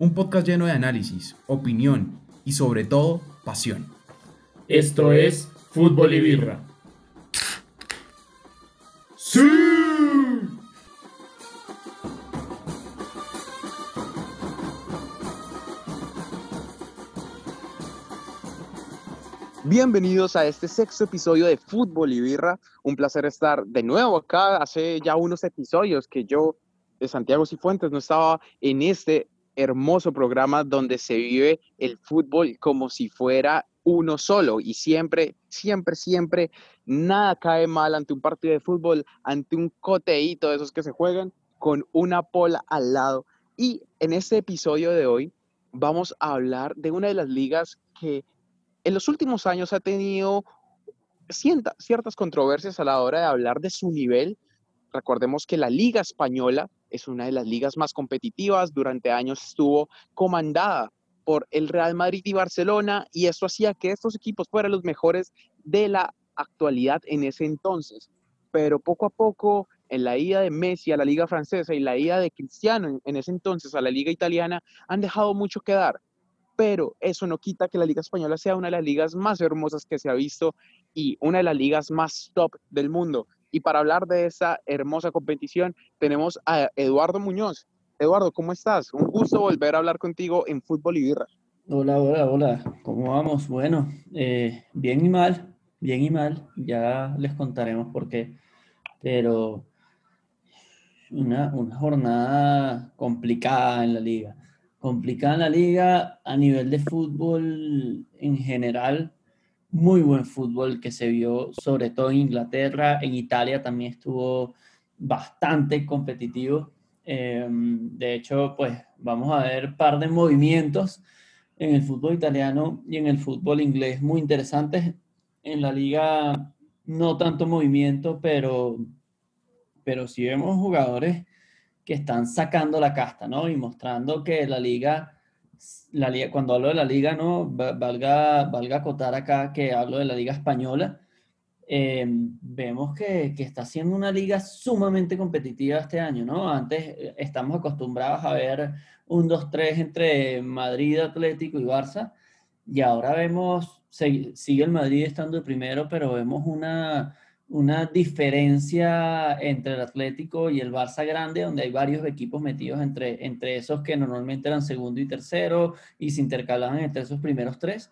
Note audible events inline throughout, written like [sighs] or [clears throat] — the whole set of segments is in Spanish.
un podcast lleno de análisis, opinión y sobre todo pasión. Esto es Fútbol y Birra. ¡Sí! Bienvenidos a este sexto episodio de Fútbol y Birra. Un placer estar de nuevo acá. Hace ya unos episodios que yo, de Santiago Cifuentes, no estaba en este hermoso programa donde se vive el fútbol como si fuera uno solo y siempre, siempre, siempre nada cae mal ante un partido de fútbol, ante un coteíto de esos que se juegan con una pola al lado. Y en este episodio de hoy vamos a hablar de una de las ligas que en los últimos años ha tenido ciertas controversias a la hora de hablar de su nivel. Recordemos que la Liga Española es una de las ligas más competitivas. Durante años estuvo comandada por el Real Madrid y Barcelona y eso hacía que estos equipos fueran los mejores de la actualidad en ese entonces. Pero poco a poco, en la ida de Messi a la liga francesa y la ida de Cristiano en, ese entonces a la liga italiana, han dejado mucho que dar pero eso no quita que la Liga Española sea una de las ligas más hermosas que se ha visto y una de las ligas más top del mundo. Y para hablar de esa hermosa competición tenemos a Eduardo Muñoz. Eduardo, ¿cómo estás? Un gusto volver a hablar contigo en Fútbol y Birra. Hola, hola, hola. ¿Cómo vamos? Bueno, eh, bien y mal, bien y mal. Ya les contaremos por qué. Pero una, una jornada complicada en la liga complicada en la liga a nivel de fútbol en general. Muy buen fútbol que se vio sobre todo en Inglaterra, en Italia también estuvo bastante competitivo. Em, de hecho, pues vamos a ver par de movimientos en el fútbol italiano y en el fútbol inglés muy interesantes. En la liga no tanto movimiento, pero, pero sí vemos jugadores que están sacando la casta, ¿no? Y mostrando que la liga, la liga cuando hablo de la liga, ¿no? Valga, valga acotar acá que hablo de la liga española. Em, vemos que, que, está siendo una liga sumamente competitiva este año, ¿no? Antes eh, estamos acostumbrados a ver un 2-3 entre Madrid, Atlético y Barça, y ahora vemos, sigue el Madrid estando el primero, pero vemos una, una diferencia entre el Atlético y el Barça grande, donde hay varios equipos metidos entre, entre esos que normalmente eran segundo y tercero y se intercalaban entre esos primeros tres.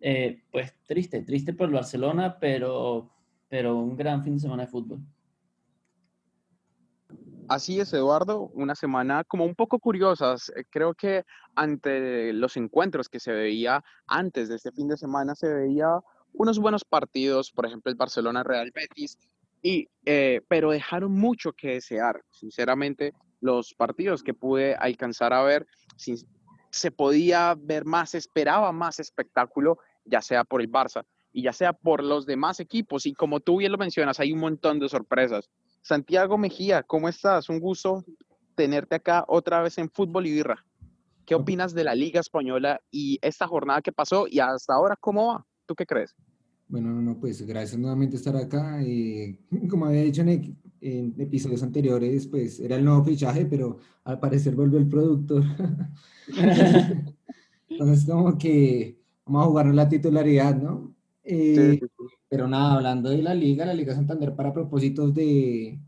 Eh, pues triste, triste por el Barcelona, pero, pero un gran fin de semana de fútbol. Así es, Eduardo, una semana como un poco curiosa. Creo que ante los encuentros que se veía antes de este fin de semana se veía unos buenos partidos, por ejemplo el Barcelona-Real Betis, y, eh, pero dejaron mucho que desear. Sinceramente, los partidos que pude alcanzar a ver, se podía ver más, esperaba más espectáculo, ya sea por el Barça y ya sea por los demás equipos. Y como tú bien lo mencionas, hay un montón de sorpresas. Santiago Mejía, ¿cómo estás? Un gusto tenerte acá otra vez en Fútbol y Birra. ¿Qué opinas de la Liga Española y esta jornada que pasó y hasta ahora cómo va? ¿Tú qué crees? Bueno, no, pues gracias nuevamente estar acá. Eh, [laughs] como había dicho en, episodios anteriores, pues era el nuevo fichaje, pero al parecer volvió el productor. [laughs] Entonces, como que vamos a jugar la titularidad, ¿no? Eh, pero nada, hablando de la liga, la Liga Santander para propósitos de,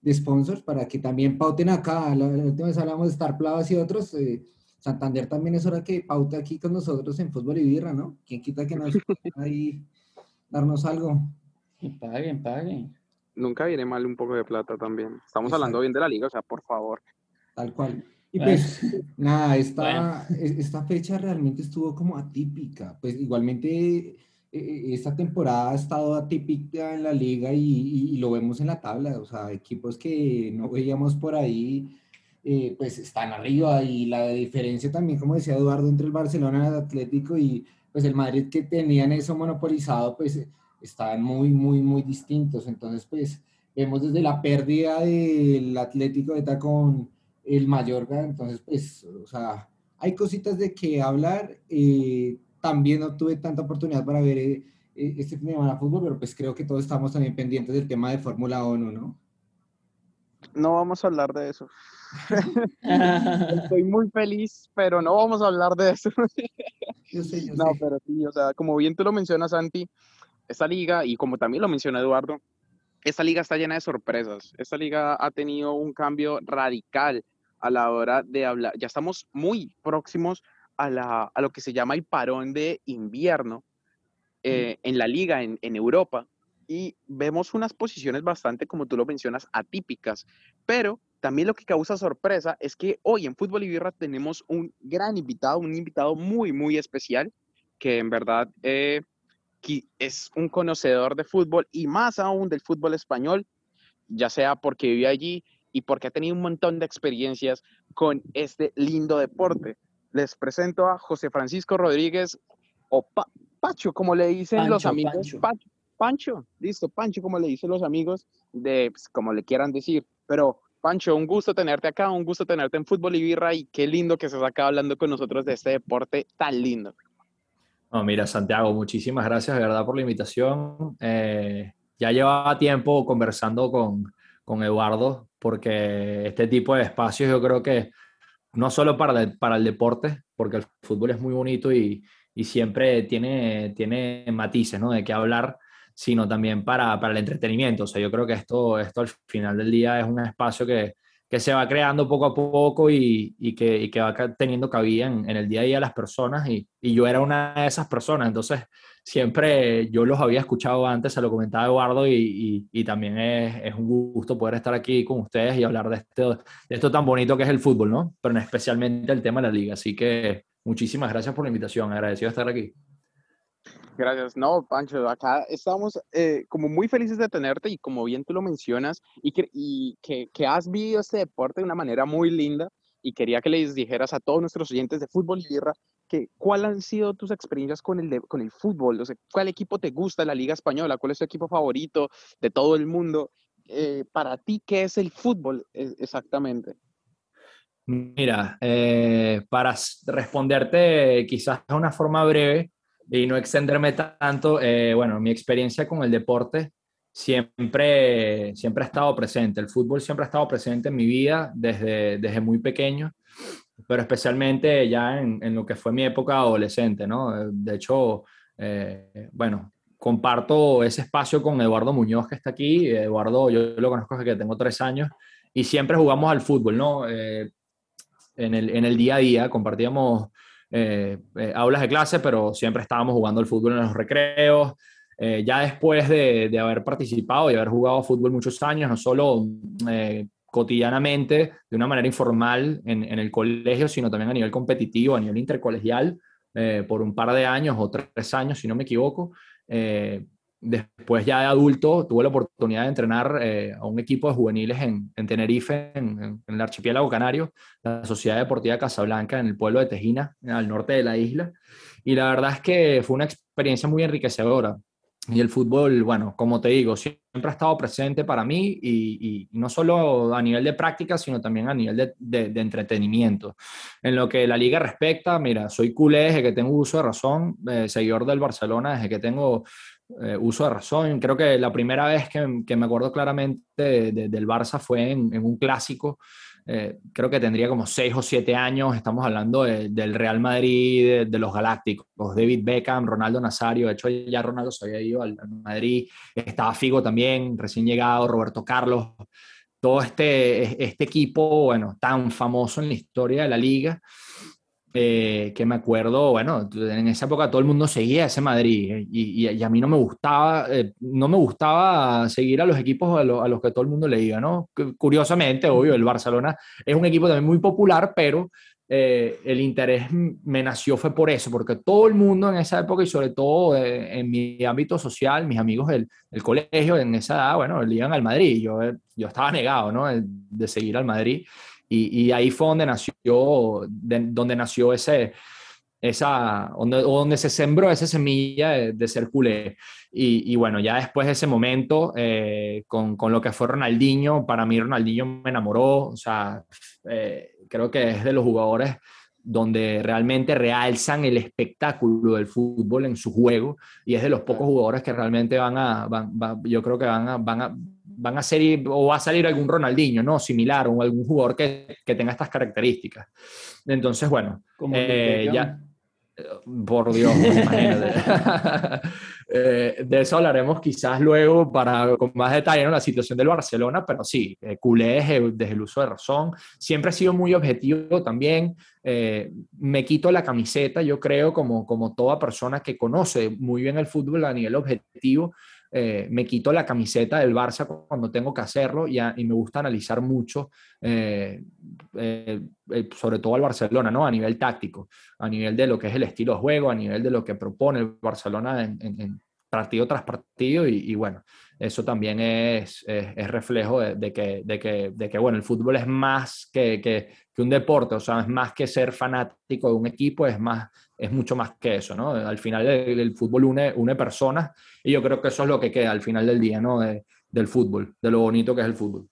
de sponsors, para que también pauten acá. La, última vez hablamos de Star Plus y otros. Eh, Santander también es hora que paute aquí con nosotros en fútbol y birra, ¿no? ¿Quién quita que nos [laughs] ahí darnos algo? Y paguen, paguen. Nunca viene mal un poco de plata también. Estamos hablando bien de la liga, o sea, por favor. Tal cual. Y pues, nada, esta, esta fecha realmente estuvo como atípica. Pues igualmente e, e, esta temporada ha estado atípica en la liga y, y, lo vemos en la tabla. O sea, equipos que no veíamos por ahí eh, pues están arriba y la diferencia también, como decía Eduardo, entre el Barcelona y el Atlético y pues el Madrid que tenían eso monopolizado, pues estaban muy, muy, muy distintos. Entonces, pues vemos desde la pérdida del Atlético de con el Mallorca, entonces, pues, o sea, hay cositas de que hablar. Eh, también no tuve tanta oportunidad para ver eh, este fin de fútbol, pero pues creo que todos estamos también pendientes del tema de Fórmula 1, ¿no? No vamos a hablar de eso. [laughs] Estoy muy feliz, pero no vamos a hablar de eso. [laughs] Yo sé, yo No, sé. pero sí, o sea, como bien tú lo mencionas, Santi, esta liga, y como también lo menciona Eduardo, esta liga está llena de sorpresas. Esta liga ha tenido un cambio radical a la hora de hablar. Ya estamos muy próximos a, la, a lo que se llama el parón de invierno eh, en la liga en, en Europa. Y vemos unas posiciones bastante, como tú lo mencionas, atípicas. Pero también lo que causa sorpresa es que hoy en Fútbol y Birra tenemos un gran invitado, un invitado muy, muy especial, que en verdad eh, es un conocedor de fútbol y más aún del fútbol español, ya sea porque vive allí y porque ha tenido un montón de experiencias con este lindo deporte. Les presento a José Francisco Rodríguez, o Pa- Pacho, como le dicen los Pancho, amigos. Pancho. Pa- Pancho, listo, Pancho, como le dicen los amigos, de pues, como le quieran decir. Pero, Pancho, un gusto tenerte acá, un gusto tenerte en Fútbol y Birra y qué lindo que estés acá hablando con nosotros de este deporte tan lindo. No, mira, Santiago, muchísimas gracias de verdad por la invitación. Eh, ya llevaba tiempo conversando con, con Eduardo porque este tipo de espacios yo creo que no solo para el, para el deporte, porque el fútbol es muy bonito y, y siempre tiene, tiene matices ¿no? de qué hablar, sino también para, para el entretenimiento. O sea, yo creo que esto, esto al final del día es un espacio que, que se va creando poco a poco y, y que, y que va teniendo cabida en, en el día a día de las personas y, y yo era una de esas personas, entonces siempre yo los había escuchado antes, se lo comentaba Eduardo y, también es, es un gusto poder estar aquí con ustedes y hablar de esto, de esto tan bonito que es el fútbol, ¿no? Pero especialmente el tema de la liga, así que muchísimas gracias por la invitación, agradecido de estar aquí. Gracias. No, Pancho, acá estamos eh, como muy felices de tenerte y como bien tú lo mencionas y, que, y que, has vivido este deporte de una manera muy linda y quería que les dijeras a todos nuestros oyentes de Fútbol y Birra que cuáles han sido tus experiencias con el, de- con el fútbol, o sea, cuál equipo te gusta de la Liga Española, cuál es tu equipo favorito de todo el mundo. Eh, para ti, ¿qué es el fútbol eh, exactamente? Mira, para responderte quizás de una forma breve y no extenderme tanto, eh, bueno, mi experiencia con el deporte siempre, siempre ha estado presente. El fútbol siempre ha estado presente en mi vida desde, desde muy pequeño, pero especialmente ya en, en lo que fue mi época adolescente, ¿no? De hecho, eh, bueno, comparto ese espacio con Eduardo Muñoz que está aquí. Eduardo, yo lo conozco desde que tengo tres años y siempre jugamos al fútbol, ¿no? Eh, en el, en el día a día, compartíamos eh, eh, aulas de clase, pero siempre estábamos jugando al fútbol en los recreos. Eh, ya después de, haber participado y haber jugado fútbol muchos años, no solo cotidianamente, de una manera informal en, en, el colegio, sino también a nivel competitivo, a nivel intercolegial, por un par de años o tres años, si no me equivoco. Después ya de adulto tuve la oportunidad de entrenar eh, a un equipo de juveniles en, en Tenerife, en, el archipiélago canario, la Sociedad Deportiva Casablanca, en el pueblo de Tejina, al norte de la isla. Y la verdad es que fue una experiencia muy enriquecedora. Y el fútbol, bueno, como te digo, siempre ha estado presente para mí y, no solo a nivel de práctica, sino también a nivel de, entretenimiento. En lo que la liga respecta, mira, soy culé desde que tengo uso de razón, eh, seguidor del Barcelona desde que tengo eh, uso de razón. Creo que la primera vez que, que me acuerdo claramente de, de, del Barça fue en, en un clásico. Eh, creo que tendría como seis o siete años. Estamos hablando de, del Real Madrid, de, los Galácticos, David Beckham, Ronaldo Nazario. De hecho, ya Ronaldo se había ido al, al Madrid. Estaba Figo también, recién llegado, Roberto Carlos. Todo este, este equipo, bueno, tan famoso en la historia de la liga. Eh, que me acuerdo, bueno, en esa época todo el mundo seguía ese Madrid eh, y, y, a mí no me gustaba, eh, no me gustaba seguir a los equipos a, lo, los que todo el mundo le iba, ¿no? Curiosamente, obvio, el Barcelona es un equipo también muy popular, pero el interés me nació fue por eso, porque todo el mundo en esa época y sobre todo en mi ámbito social, mis amigos del, del, colegio en esa edad, bueno, le iban al Madrid, yo, yo estaba negado, ¿no? De seguir al Madrid. Y, y, ahí fue donde nació, de, donde nació ese, esa, donde, donde se sembró esa semilla de, de ser culé. Y, y, bueno, ya después de ese momento, eh, con, con, lo que fue Ronaldinho, para mí Ronaldinho me enamoró, o sea, eh, creo que es de los jugadores donde realmente realzan el espectáculo del fútbol en su juego y es de los pocos jugadores que realmente van a, van, van, yo creo que van a, van a van a ser, o va a salir algún Ronaldinho, ¿no? Similar, o algún jugador que, que tenga estas características. Entonces, bueno, eh, ya, por Dios, [laughs] eh, de eso hablaremos quizás luego para, con más detalle en la situación del Barcelona, pero sí, eh, culé desde, el uso de razón. Siempre he sido muy objetivo también. Eh, me quito la camiseta, yo creo, como, como toda persona que conoce muy bien el fútbol a nivel objetivo. Eh, me quito la camiseta del Barça cuando tengo que hacerlo y, y me gusta analizar mucho, eh, eh, sobre todo al Barcelona, ¿no? A nivel táctico, a nivel de lo que es el estilo de juego, a nivel de lo que propone el Barcelona en, partido tras partido y, bueno, eso también es, es, reflejo de, que, de, que, de, que, bueno, el fútbol es más que, que, un deporte, o sea, es más que ser fanático de un equipo, es, más, es mucho más que eso, ¿no? Al final el, fútbol une, une personas y yo creo que eso es lo que queda al final del día, ¿no? del fútbol, de lo bonito que es el fútbol.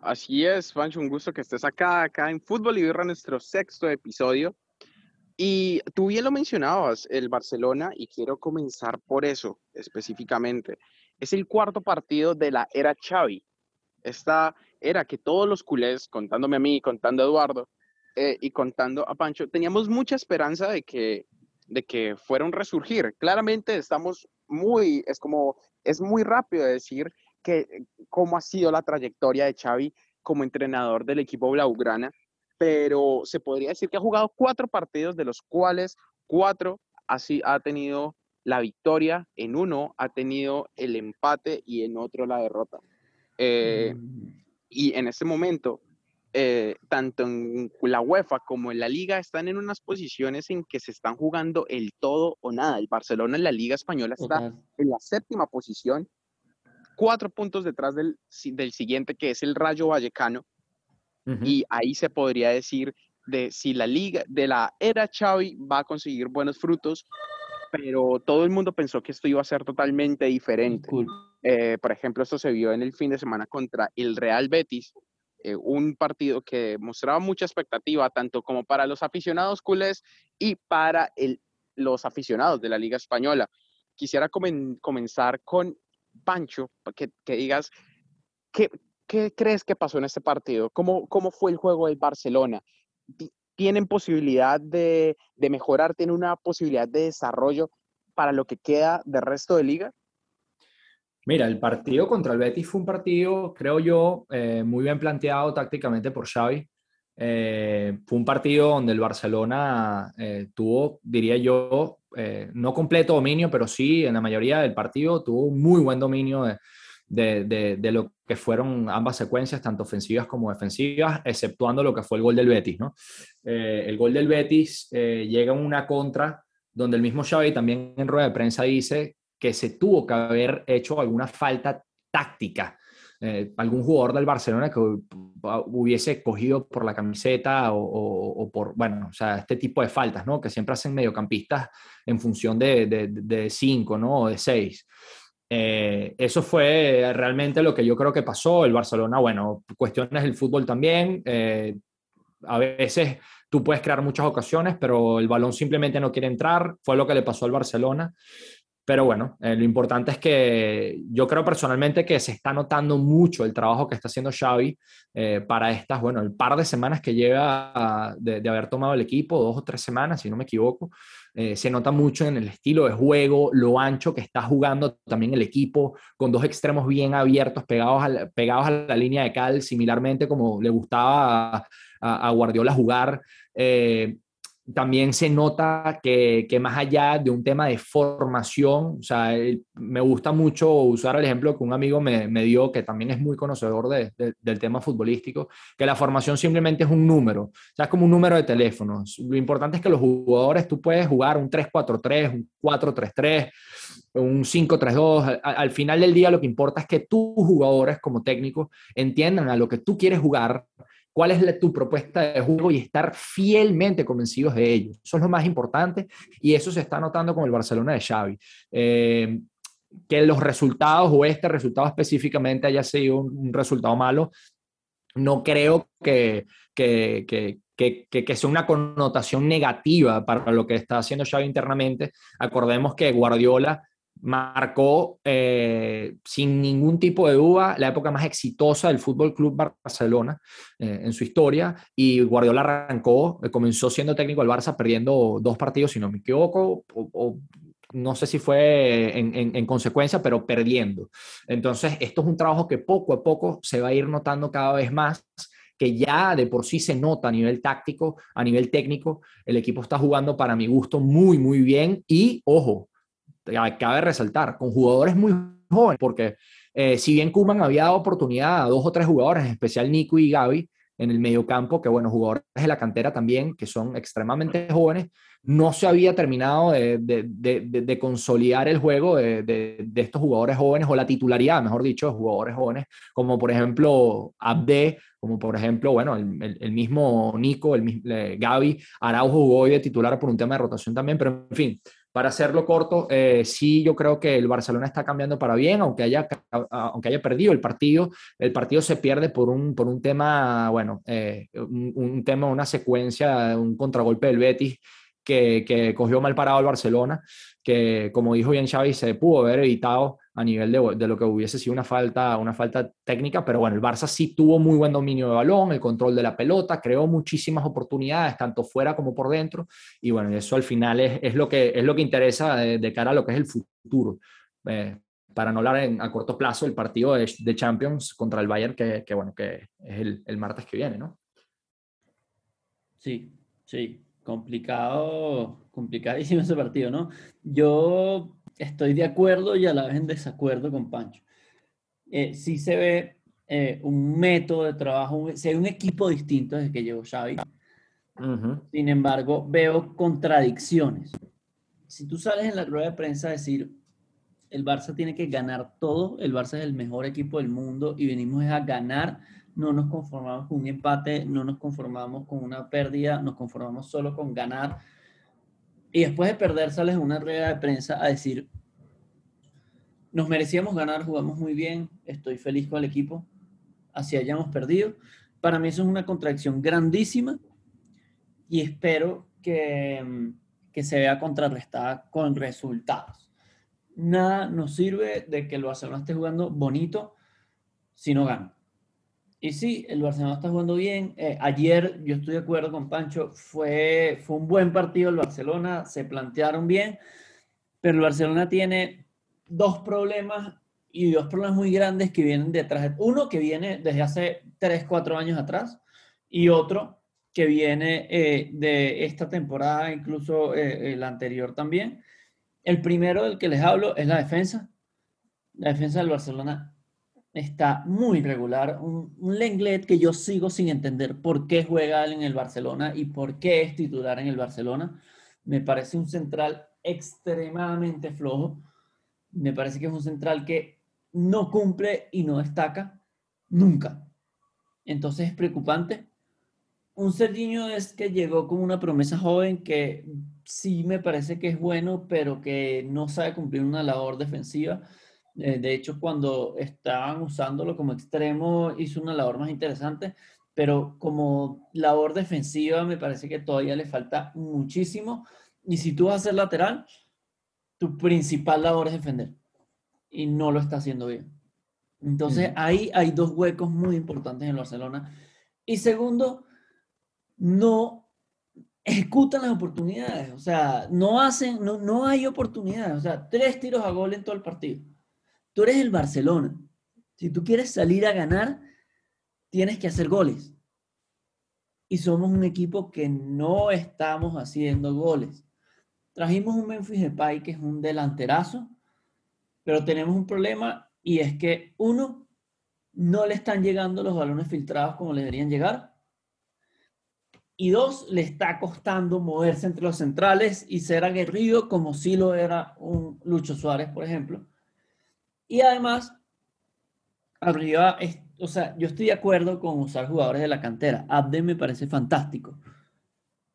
Así es, Pancho, un gusto que estés acá, acá en Fútbol y Birra, nuestro sexto episodio. Y tú bien lo mencionabas, el Barcelona, y quiero comenzar por eso específicamente. Es el cuarto partido de la era Xavi. Esta era que todos los culés, contándome a mí, contando a Eduardo, eh, y contando a Pancho, teníamos mucha esperanza de que, de que fuera un resurgir. Claramente estamos muy, es como, es muy rápido decir que cómo ha sido la trayectoria de Xavi como entrenador del equipo Blaugrana, pero se podría decir que ha jugado cuatro partidos, de los cuales cuatro así ha tenido la victoria, en uno ha tenido el empate y en otro la derrota. Eh, mm. Y en este momento eh, tanto en la UEFA como en la liga están en unas posiciones en que se están jugando el todo o nada. El Barcelona en la liga española está en la séptima posición, cuatro puntos detrás del, del siguiente que es el Rayo Vallecano. Y ahí se podría decir de si la liga de la era Xavi va a conseguir buenos frutos, pero todo el mundo pensó que esto iba a ser totalmente diferente. Eh, por ejemplo, esto se vio en el fin de semana contra el Real Betis, eh, un partido que mostraba mucha expectativa, tanto como para los aficionados culés y para el, los aficionados de la Liga Española. Quisiera comenzar con Pancho, que, que digas, ¿qué, ¿qué, crees que pasó en este partido? ¿Cómo, cómo fue el juego del Barcelona? ¿Tienen posibilidad de, de mejorar? ¿Tienen una posibilidad de desarrollo para lo que queda del resto de liga? Mira, el partido contra el Betis fue un partido, creo yo, eh, muy bien planteado tácticamente por Xavi. Eh, fue un partido donde el Barcelona eh, tuvo, diría yo, no completo dominio, pero sí en la mayoría del partido tuvo muy buen dominio de, de, de, lo que fueron ambas secuencias, tanto ofensivas como defensivas, exceptuando lo que fue el gol del Betis. ¿no? el gol del Betis llega en una contra donde el mismo Xavi también en rueda de prensa dice que se tuvo que haber hecho alguna falta táctica. Eh, algún jugador del Barcelona que hubiese cogido por la camiseta o, por, bueno, o sea, este tipo de faltas, ¿no? Que siempre hacen mediocampistas en función de, de, cinco, ¿no? O de seis. Eh, eso fue realmente lo que yo creo que pasó. El Barcelona, bueno, cuestiones del fútbol también. Eh, a veces tú puedes crear muchas ocasiones, pero el balón simplemente no quiere entrar. Fue lo que le pasó al Barcelona. Pero bueno, eh, lo importante es que yo creo personalmente que se está notando mucho el trabajo que está haciendo Xavi eh, para estas, bueno, el par de semanas que lleva de, haber tomado el equipo, dos o tres semanas, si no me equivoco. Eh, se nota mucho en el estilo de juego, lo ancho que está jugando también el equipo, con dos extremos bien abiertos, pegados a la, pegados a la línea de cal, similarmente como le gustaba a, Guardiola jugar también se nota que, más allá de un tema de formación, o sea, me gusta mucho usar el ejemplo que un amigo me, dio, que también es muy conocedor del tema futbolístico, que la formación simplemente es un número, o sea, es como un número de teléfonos. Lo importante es que los jugadores, tú puedes jugar un 3-4-3, un 4-3-3, un 5-3-2. Al, final del día lo que importa es que tus jugadores como técnicos entiendan a lo que tú quieres jugar cuál es tu propuesta de juego y estar fielmente convencidos de ello. Eso es lo más importante y eso se está notando con el Barcelona de Xavi. Eh, que los resultados o este resultado específicamente haya sido un, resultado malo, no creo que, que, que, que, sea una connotación negativa para lo que está haciendo Xavi internamente. Acordemos que Guardiola marcó eh, sin ningún tipo de duda la época más exitosa del Fútbol Club Barcelona eh, en su historia y Guardiola arrancó, eh, comenzó siendo técnico del Barça perdiendo dos partidos, si no me equivoco, o, no sé si fue en, en, consecuencia, pero perdiendo. Entonces, esto es un trabajo que poco a poco se va a ir notando cada vez más que ya de por sí se nota a nivel táctico, a nivel técnico, el equipo está jugando para mi gusto muy, muy bien y, ojo, cabe resaltar, con jugadores muy jóvenes, porque eh, si bien Kuman había dado oportunidad a dos o tres jugadores, en especial Nico y Gaby, en el mediocampo, que bueno, jugadores de la cantera también, que son extremadamente jóvenes, no se había terminado de, de, de, consolidar el juego de, estos jugadores jóvenes, o la titularidad, mejor dicho, de jugadores jóvenes, como por ejemplo Abde, como por ejemplo, bueno, el, el, mismo Nico, el eh, Gaby, Araujo jugó hoy de titular por un tema de rotación también, pero en fin, para hacerlo corto, eh, sí, yo creo que el Barcelona está cambiando para bien, aunque haya, aunque haya perdido el partido. El partido se pierde por un, por un tema, bueno, eh, un, tema, una secuencia, un contragolpe del Betis que, que cogió mal parado el Barcelona, que como dijo bien Xavi, se pudo haber evitado a nivel de, de, lo que hubiese sido una falta, una falta técnica, pero bueno, el Barça sí tuvo muy buen dominio de balón, el control de la pelota, creó muchísimas oportunidades, tanto fuera como por dentro, y bueno, eso al final es, es lo, que, es lo que interesa de, cara a lo que es el futuro. Eh, para no hablar en, a corto plazo el partido de, de Champions contra el Bayern, que, que bueno, que es el, el martes que viene, ¿no? Sí, sí, complicado, complicadísimo [laughs] ese partido, ¿no? Yo estoy de acuerdo y a la vez en desacuerdo con Pancho. Eh, sí se ve eh, un método de trabajo, se ve un equipo distinto desde que llegó Xavi. Sin embargo, veo contradicciones. Si tú sales en la rueda de prensa a decir, el Barça tiene que ganar todo, el Barça es el mejor equipo del mundo y venimos a ganar, no nos conformamos con un empate, no nos conformamos con una pérdida, nos conformamos solo con ganar y después de perder sales una rueda de prensa a decir, nos merecíamos ganar, jugamos muy bien, estoy feliz con el equipo, así hayamos perdido. Para mí eso es una contradicción grandísima y espero que, que se vea contrarrestada con resultados. Nada nos sirve de que el Barcelona esté jugando bonito si no gana. Y sí, el Barcelona está jugando bien. Eh, ayer, yo estoy de acuerdo con Pancho, fue, fue un buen partido el Barcelona, se plantearon bien, pero el Barcelona tiene dos problemas y dos problemas muy grandes que vienen detrás. Uno que viene desde hace 3, 4 años atrás y otro que viene eh, de esta temporada, incluso eh, la anterior también. El primero del que les hablo es la defensa. La defensa del Barcelona está muy regular. Un, Lenglet que yo sigo sin entender por qué juega en el Barcelona y por qué es titular en el Barcelona. Me parece un central extremadamente flojo. Me parece que es un central que no cumple y no destaca nunca. Entonces es preocupante. Un Serginho es que llegó con una promesa joven que sí me parece que es bueno, pero que no sabe cumplir una labor defensiva eh, de hecho, cuando estaban usándolo como extremo, hizo una labor más interesante, pero como labor defensiva me parece que todavía le falta muchísimo. Y si tú vas a ser lateral, tu principal labor es defender. Y no lo está haciendo bien. Entonces, ahí hay dos huecos muy importantes en Barcelona. Y segundo, no ejecutan las oportunidades. O sea, no hacen, no, no hay oportunidades. O sea, tres tiros a gol en todo el partido. Tú eres el Barcelona. Si tú quieres salir a ganar, tienes que hacer goles. Y somos un equipo que no estamos haciendo goles. Trajimos un Memphis Depay que es un delanterazo, pero tenemos un problema y es que uno, no le están llegando los balones filtrados como le deberían llegar. Y dos, le está costando moverse entre los centrales y ser aguerrido como si lo era un Lucho Suárez, por ejemplo. Y además, arriba, o sea, yo estoy de acuerdo con usar jugadores de la cantera. Abde me parece fantástico.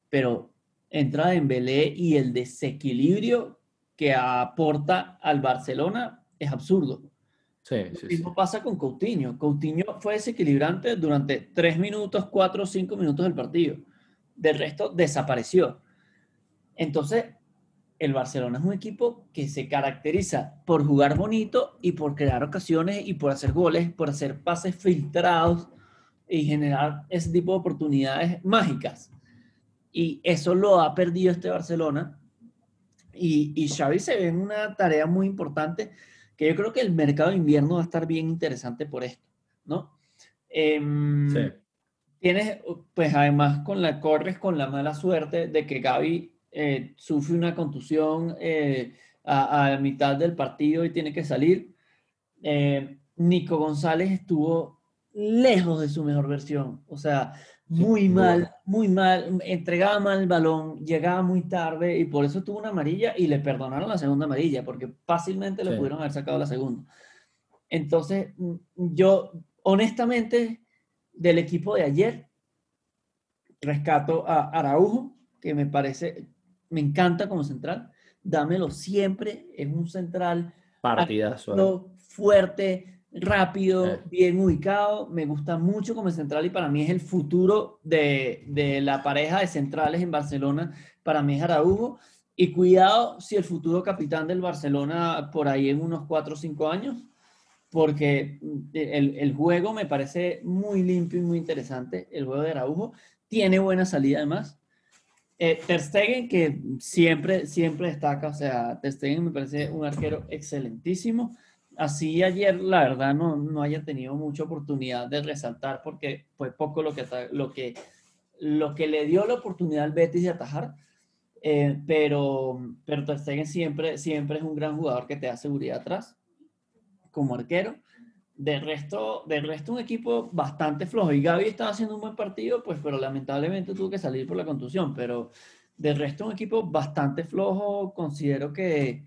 Pero entra Dembélé y el desequilibrio que aporta al Barcelona es absurdo. Sí, sí, Lo mismo pasa con Coutinho. Coutinho fue desequilibrante durante tres minutos, cuatro o cinco minutos del partido. Del resto desapareció. Entonces, el Barcelona es un equipo que se caracteriza por jugar bonito y por crear ocasiones y por hacer goles, por hacer pases filtrados y generar ese tipo de oportunidades mágicas. Y eso lo ha perdido este Barcelona. Y, y Xavi se ve en una tarea muy importante que yo creo que el mercado de invierno va a estar bien interesante por esto, ¿no? Em, sí. Tienes, pues además con la corres con la mala suerte de que Gaby eh, sufre una contusión eh, a, mitad del partido y tiene que salir. Eh, Nico González estuvo lejos de su mejor versión, o sea, muy mal, muy mal, entregaba mal el balón, llegaba muy tarde y por eso tuvo una amarilla y le perdonaron la segunda amarilla, porque fácilmente le pudieron haber sacado la segunda. Entonces, yo honestamente del equipo de ayer, rescato a Araujo, que me parece me encanta como central. Dámelo siempre. Es un central partidazo. Fuerte, rápido, eh. bien ubicado. Me gusta mucho como central y para mí es el futuro de, de la pareja de centrales en Barcelona. Para mí es Araujo. Y cuidado si el futuro capitán del Barcelona por ahí en unos 4 o 5 años, porque el, el, juego me parece muy limpio y muy interesante, el juego de Araujo. Tiene buena salida además. Eh, Ter Stegen, que siempre, siempre destaca, o sea, Ter Stegen me parece un arquero excelentísimo. Así ayer, la verdad, no, no haya tenido mucha oportunidad de resaltar porque fue poco lo que, lo que, lo que le dio la oportunidad al Betis de atajar. Eh, pero, pero Ter Stegen siempre, siempre es un gran jugador que te da seguridad atrás como arquero. De resto, de resto, un equipo bastante flojo. Y Gaby estaba haciendo un buen partido, pues, pero lamentablemente tuvo que salir por la contusión. Pero de resto, un equipo bastante flojo. Considero que,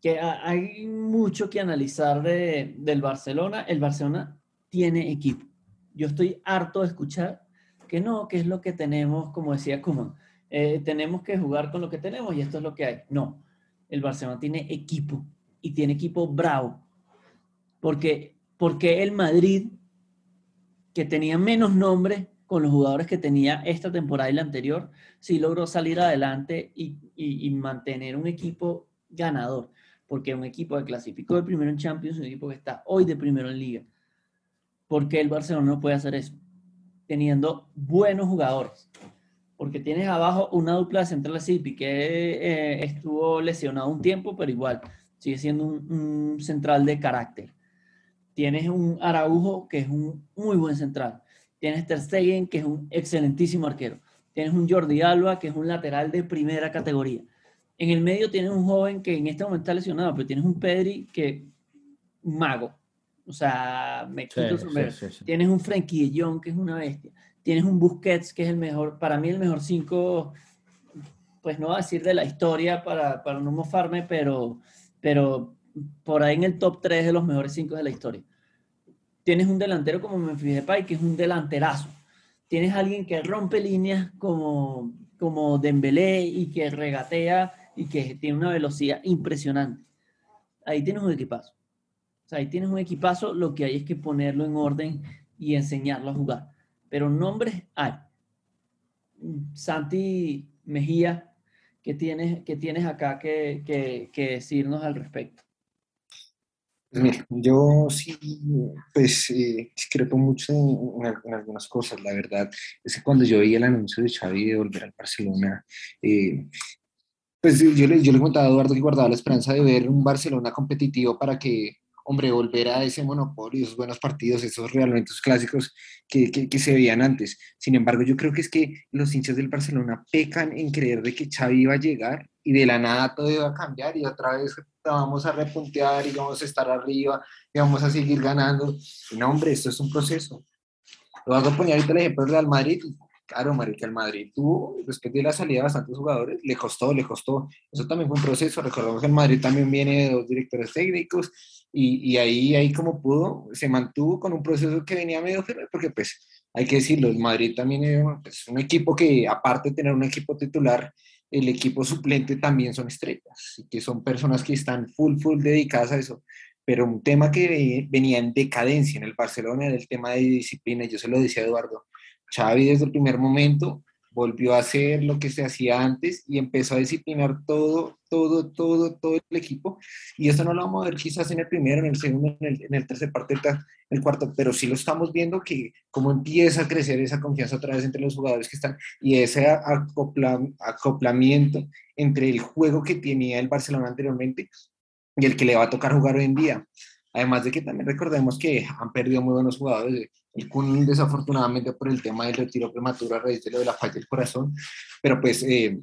que hay mucho que analizar de, del Barcelona. El Barcelona tiene equipo. Yo estoy harto de escuchar que no, que es lo que tenemos, como decía Kuman. Eh, tenemos que jugar con lo que tenemos y esto es lo que hay. No, el Barcelona tiene equipo y tiene equipo bravo. Porque porque el Madrid, que tenía menos nombres con los jugadores que tenía esta temporada y la anterior, sí logró salir adelante y, mantener un equipo ganador, porque un equipo que clasificó de primero en Champions, un equipo que está hoy de primero en Liga. ¿Por qué el Barcelona no puede hacer eso? Teniendo buenos jugadores. Porque tienes abajo una dupla de centrales Cipi que eh, estuvo lesionado un tiempo, pero igual sigue siendo un central de carácter. Tienes un Araujo, que es un muy buen central. Tienes Ter Stegen, que es un excelentísimo arquero. Tienes un Jordi Alba, que es un lateral de primera categoría. En el medio tienes un joven que en este momento está lesionado, pero tienes un Pedri que mago. O sea, me quito Tienes un Frenkie de Jong, que es una bestia. Tienes un Busquets, que es el mejor, para mí el mejor cinco, pues no voy a decir de la historia para, para no mofarme, pero, pero por ahí en el top 3 de los mejores 5 de la historia. Tienes un delantero como Memphis Depay, que es un delanterazo. Tienes alguien que rompe líneas como, como Dembélé y que regatea y que tiene una velocidad impresionante. Ahí tienes un equipazo. O sea, ahí tienes un equipazo, lo que hay es que ponerlo en orden y enseñarlo a jugar. Pero nombres hay. Santi Mejía, ¿qué tienes, que tienes acá que, que decirnos al respecto? Mira, yo sí, pues eh, discrepo mucho en, algunas cosas, la verdad. Es que cuando yo vi el anuncio de Xavi de volver al Barcelona, eh, pues yo le, yo le contaba a Eduardo que guardaba la esperanza de ver un Barcelona competitivo para que hombre, volver a ese monopolio, esos buenos partidos, esos realmente clásicos que, que, se veían antes. Sin embargo, yo creo que es que los hinchas del Barcelona pecan en creer de que Xavi iba a llegar y de la nada todo iba a cambiar y otra vez vamos a repuntear y vamos a estar arriba y vamos a seguir ganando. no, hombre, esto es un proceso. Lo vas a poner ahorita el ejemplo del Real Madrid. Claro, marica, el Madrid tuvo, después de la salida de bastantes jugadores, le costó, le costó. Eso también fue un proceso. Recordemos que el Madrid también viene de dos directores técnicos y, y, ahí, ahí como pudo, se mantuvo con un proceso que venía medio firme, porque pues hay que decirlo, el Madrid también es un equipo que aparte de tener un equipo titular, el equipo suplente también son estrellas, y que son personas que están full, full dedicadas a eso. Pero un tema que venía en decadencia en el Barcelona era el tema de disciplina, yo se lo decía a Eduardo, Xavi desde el primer momento volvió a hacer lo que se hacía antes y empezó a disciplinar todo todo, todo, todo el equipo. Y esto no lo vamos a ver quizás en el primero, en el segundo, en el, en el tercer partido, en el cuarto, pero sí lo estamos viendo que cómo empieza a crecer esa confianza otra vez entre los jugadores que están y ese acoplamiento entre el juego que tenía el Barcelona anteriormente y el que le va a tocar jugar hoy en día. Además de que también recordemos que han perdido muy buenos jugadores. El Kun desafortunadamente por el tema del retiro prematuro a raíz de lo de la falla del corazón, pero pues eh,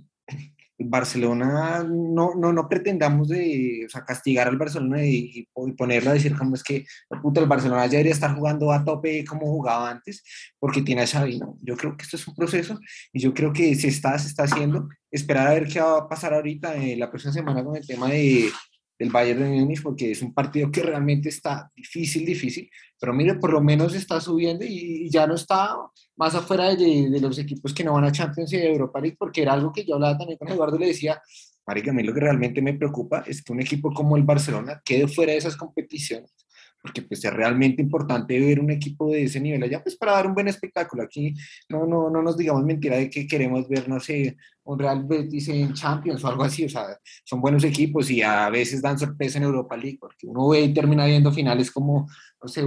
Barcelona no, no, no pretendamos de, o sea, castigar al Barcelona y, y, ponerlo a decir como es que el Barcelona ya debería estar jugando a tope como jugaba antes porque tiene a Xavi, ¿no? Yo creo que esto es un proceso y yo creo que se está, se está haciendo. Esperar a ver qué va a pasar ahorita en la próxima semana con el tema de, del Bayern de Múnich porque es un partido que realmente está difícil, difícil, pero mire, por lo menos está subiendo y, ya no está más afuera de, de, los equipos que no van a Champions y Europa League, porque era algo que yo hablaba también con Eduardo y le decía, marica, a mí lo que realmente me preocupa es que un equipo como el Barcelona quede fuera de esas competiciones porque pues es realmente importante ver un equipo de ese nivel allá, pues para dar un buen espectáculo. Aquí no, no, no nos digamos mentira de que queremos ver, no sé, un Real Betis en Champions o algo así, o sea, son buenos equipos y a veces dan sorpresa en Europa League, porque uno ve y termina viendo finales como, no sé,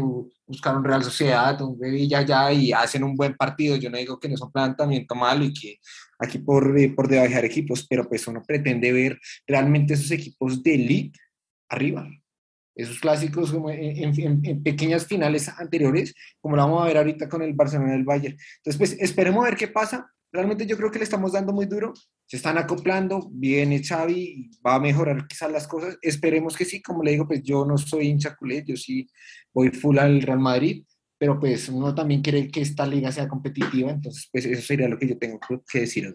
buscar un Real Sociedad, un Villa ya y hacen un buen partido. Yo no digo que no es un planteamiento malo y que aquí por, eh, por debajar equipos, pero pues uno pretende ver realmente esos equipos de elite arriba esos clásicos como en, pequeñas finales anteriores, como lo vamos a ver ahorita con el Barcelona del Bayern. Entonces, pues esperemos a ver qué pasa. Realmente yo creo que le estamos dando muy duro, se están acoplando, viene Xavi, va a mejorar quizás las cosas. Esperemos que sí, como le digo, pues yo no soy hincha culé, yo sí voy full al Real Madrid, pero pues uno también quiere que esta liga sea competitiva, entonces pues eso sería lo que yo tengo que decir.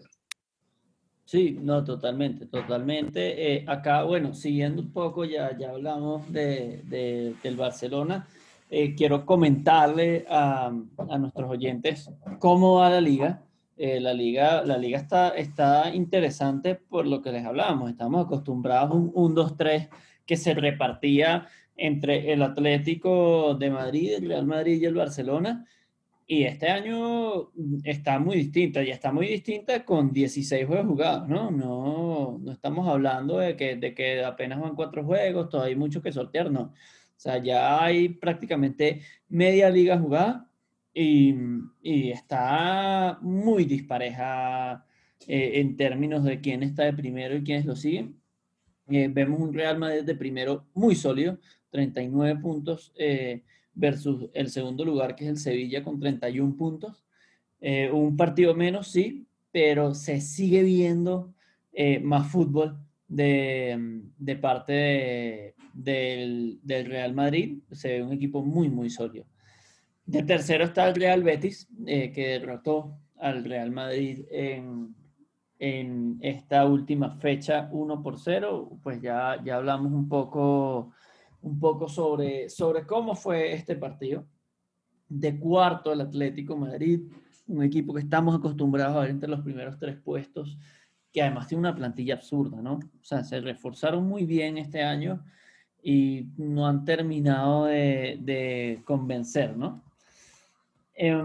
Sí, no, totalmente, totalmente. Eh, acá, bueno, siguiendo un poco, ya, ya hablamos de, de del Barcelona. Eh, quiero comentarle a, a, nuestros oyentes cómo va la liga. Eh, la liga, la liga está, está interesante por lo que les hablábamos. Estamos acostumbrados a un 1-2-3 que se repartía entre el Atlético de Madrid, el Real Madrid y el Barcelona. Y este año está muy distinta, y está muy distinta con 16 juegos jugados, ¿no? No, no estamos hablando de que, de que apenas van cuatro juegos, todavía hay mucho que sortear, no. O sea, ya hay prácticamente media liga jugada y, está muy dispareja eh, en términos de quién está de primero y quiénes lo siguen. Eh, vemos un Real Madrid de primero muy sólido, 39 puntos. Eh, versus el segundo lugar, que es el Sevilla, con 31 puntos. Un partido menos, sí, pero se sigue viendo más fútbol de, de parte del, del, Real Madrid. Se ve un equipo muy, muy sólido. De tercero está el Real Betis, eh, que derrotó al Real Madrid en, en esta última fecha 1 por 0. Pues ya, ya hablamos un poco un poco sobre, sobre cómo fue este partido. De cuarto el Atlético Madrid, un equipo que estamos acostumbrados a ver entre los primeros tres puestos, que además tiene una plantilla absurda, ¿no? O sea, se reforzaron muy bien este año y no han terminado de, de convencer, ¿no? Eh,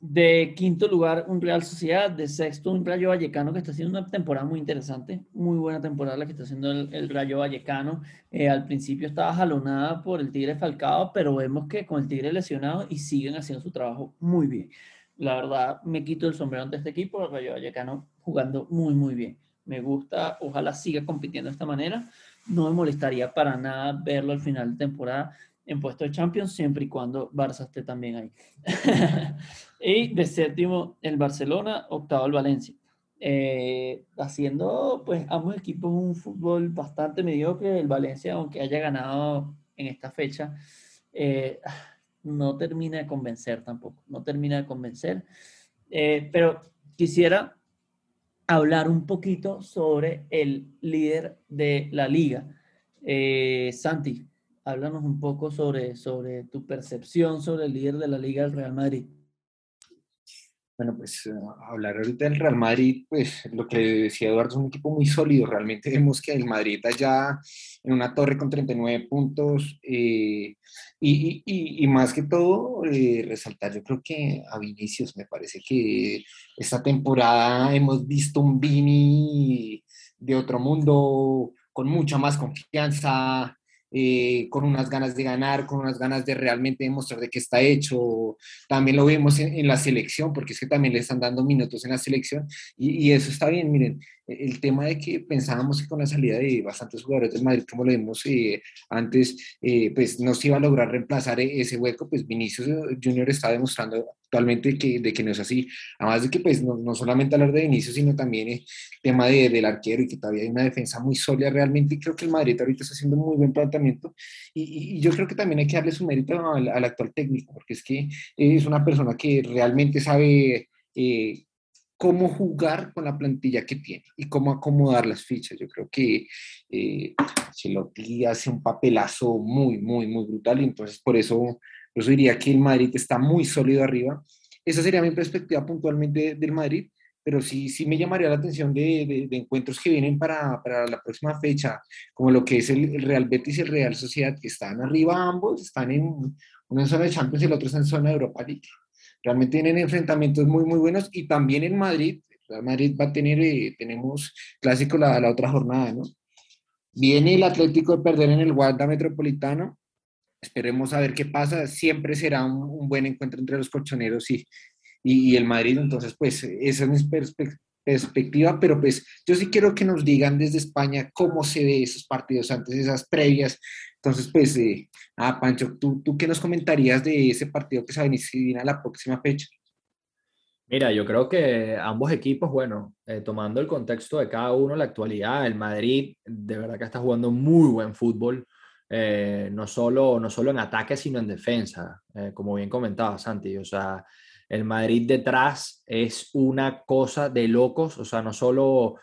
de quinto lugar, un Real Sociedad. De sexto, un Rayo Vallecano que está haciendo una temporada muy interesante. Muy buena temporada la que está haciendo el, Rayo Vallecano. Eh, al principio estaba jalonada por el Tigre Falcao, pero vemos que con el Tigre lesionado y siguen haciendo su trabajo muy bien. La verdad, me quito el sombrero ante este equipo. El Rayo Vallecano jugando muy, muy bien. Me gusta, ojalá siga compitiendo de esta manera. No me molestaría para nada verlo al final de temporada en puesto de Champions, siempre y cuando Barça esté también ahí. [laughs] y de séptimo, el Barcelona, octavo el Valencia. Eh, haciendo, pues, ambos equipos un fútbol bastante mediocre. El Valencia, aunque haya ganado en esta fecha, eh, no termina de convencer tampoco, no termina de convencer. Eh, pero quisiera hablar un poquito sobre el líder de la liga. Santi, háblanos un poco sobre, sobre tu percepción sobre el líder de la Liga del Real Madrid. Bueno, pues eh, hablar ahorita del Real Madrid, pues lo que decía Eduardo es un equipo muy sólido. Realmente [laughs] vemos que el Madrid allá en una torre con 39 puntos eh, y, y, y, más que todo eh, resaltar, yo creo que a Vinicius me parece que esta temporada hemos visto un Vini de otro mundo, con mucha más confianza, eh, con unas ganas de ganar, con unas ganas de realmente demostrar de qué está hecho. También lo vemos en, la selección, porque es que también le están dando minutos en la selección y, y, eso está bien. Miren, el tema de que pensábamos que con la salida de bastantes jugadores del Madrid, como lo vimos eh, antes, eh, pues no se iba a lograr reemplazar e-, ese hueco, pues Vinicius Junior está demostrando actualmente que, de que no es así. Además de que pues no, no solamente hablar de Vinicius, sino también el tema de, del arquero y que todavía hay una defensa muy sólida realmente. creo que el Madrid ahorita está haciendo muy buen planteamiento y, y yo creo que también hay que darle su mérito al, al, actual técnico, porque es que es una persona que realmente sabe... Eh, cómo jugar con la plantilla que tiene y cómo acomodar las fichas. Yo creo que eh, Chelotti hace un papelazo muy, muy, muy brutal y entonces por eso yo diría que el Madrid está muy sólido arriba. Esa sería mi perspectiva puntualmente del Madrid, pero sí, sí me llamaría la atención de, de, encuentros que vienen para, para, la próxima fecha, como lo que es el, Real Betis y el Real Sociedad, que están arriba ambos, están en una zona de Champions y el otro está en zona de Europa League. Realmente tienen enfrentamientos muy, muy buenos y también en Madrid, Madrid va a tener, eh, tenemos clásico la, la, otra jornada, ¿no? Viene el Atlético de perder en el Wanda Metropolitano, esperemos a ver qué pasa, siempre será un, buen encuentro entre los colchoneros y, y, el Madrid, entonces pues esa es mi perspectiva, pero pues yo sí quiero que nos digan desde España cómo se ve esos partidos antes, esas previas, entonces, pues, eh, ah, Pancho, ¿tú, ¿tú qué nos comentarías de ese partido que se va a a la próxima fecha? Mira, yo creo que ambos equipos, bueno, eh, tomando el contexto de cada uno, la actualidad, el Madrid de verdad que está jugando muy buen fútbol, eh, no, solo, no solo en ataque, sino en defensa, eh, como bien comentaba Santi, o sea, el Madrid detrás es una cosa de locos, o sea, no solo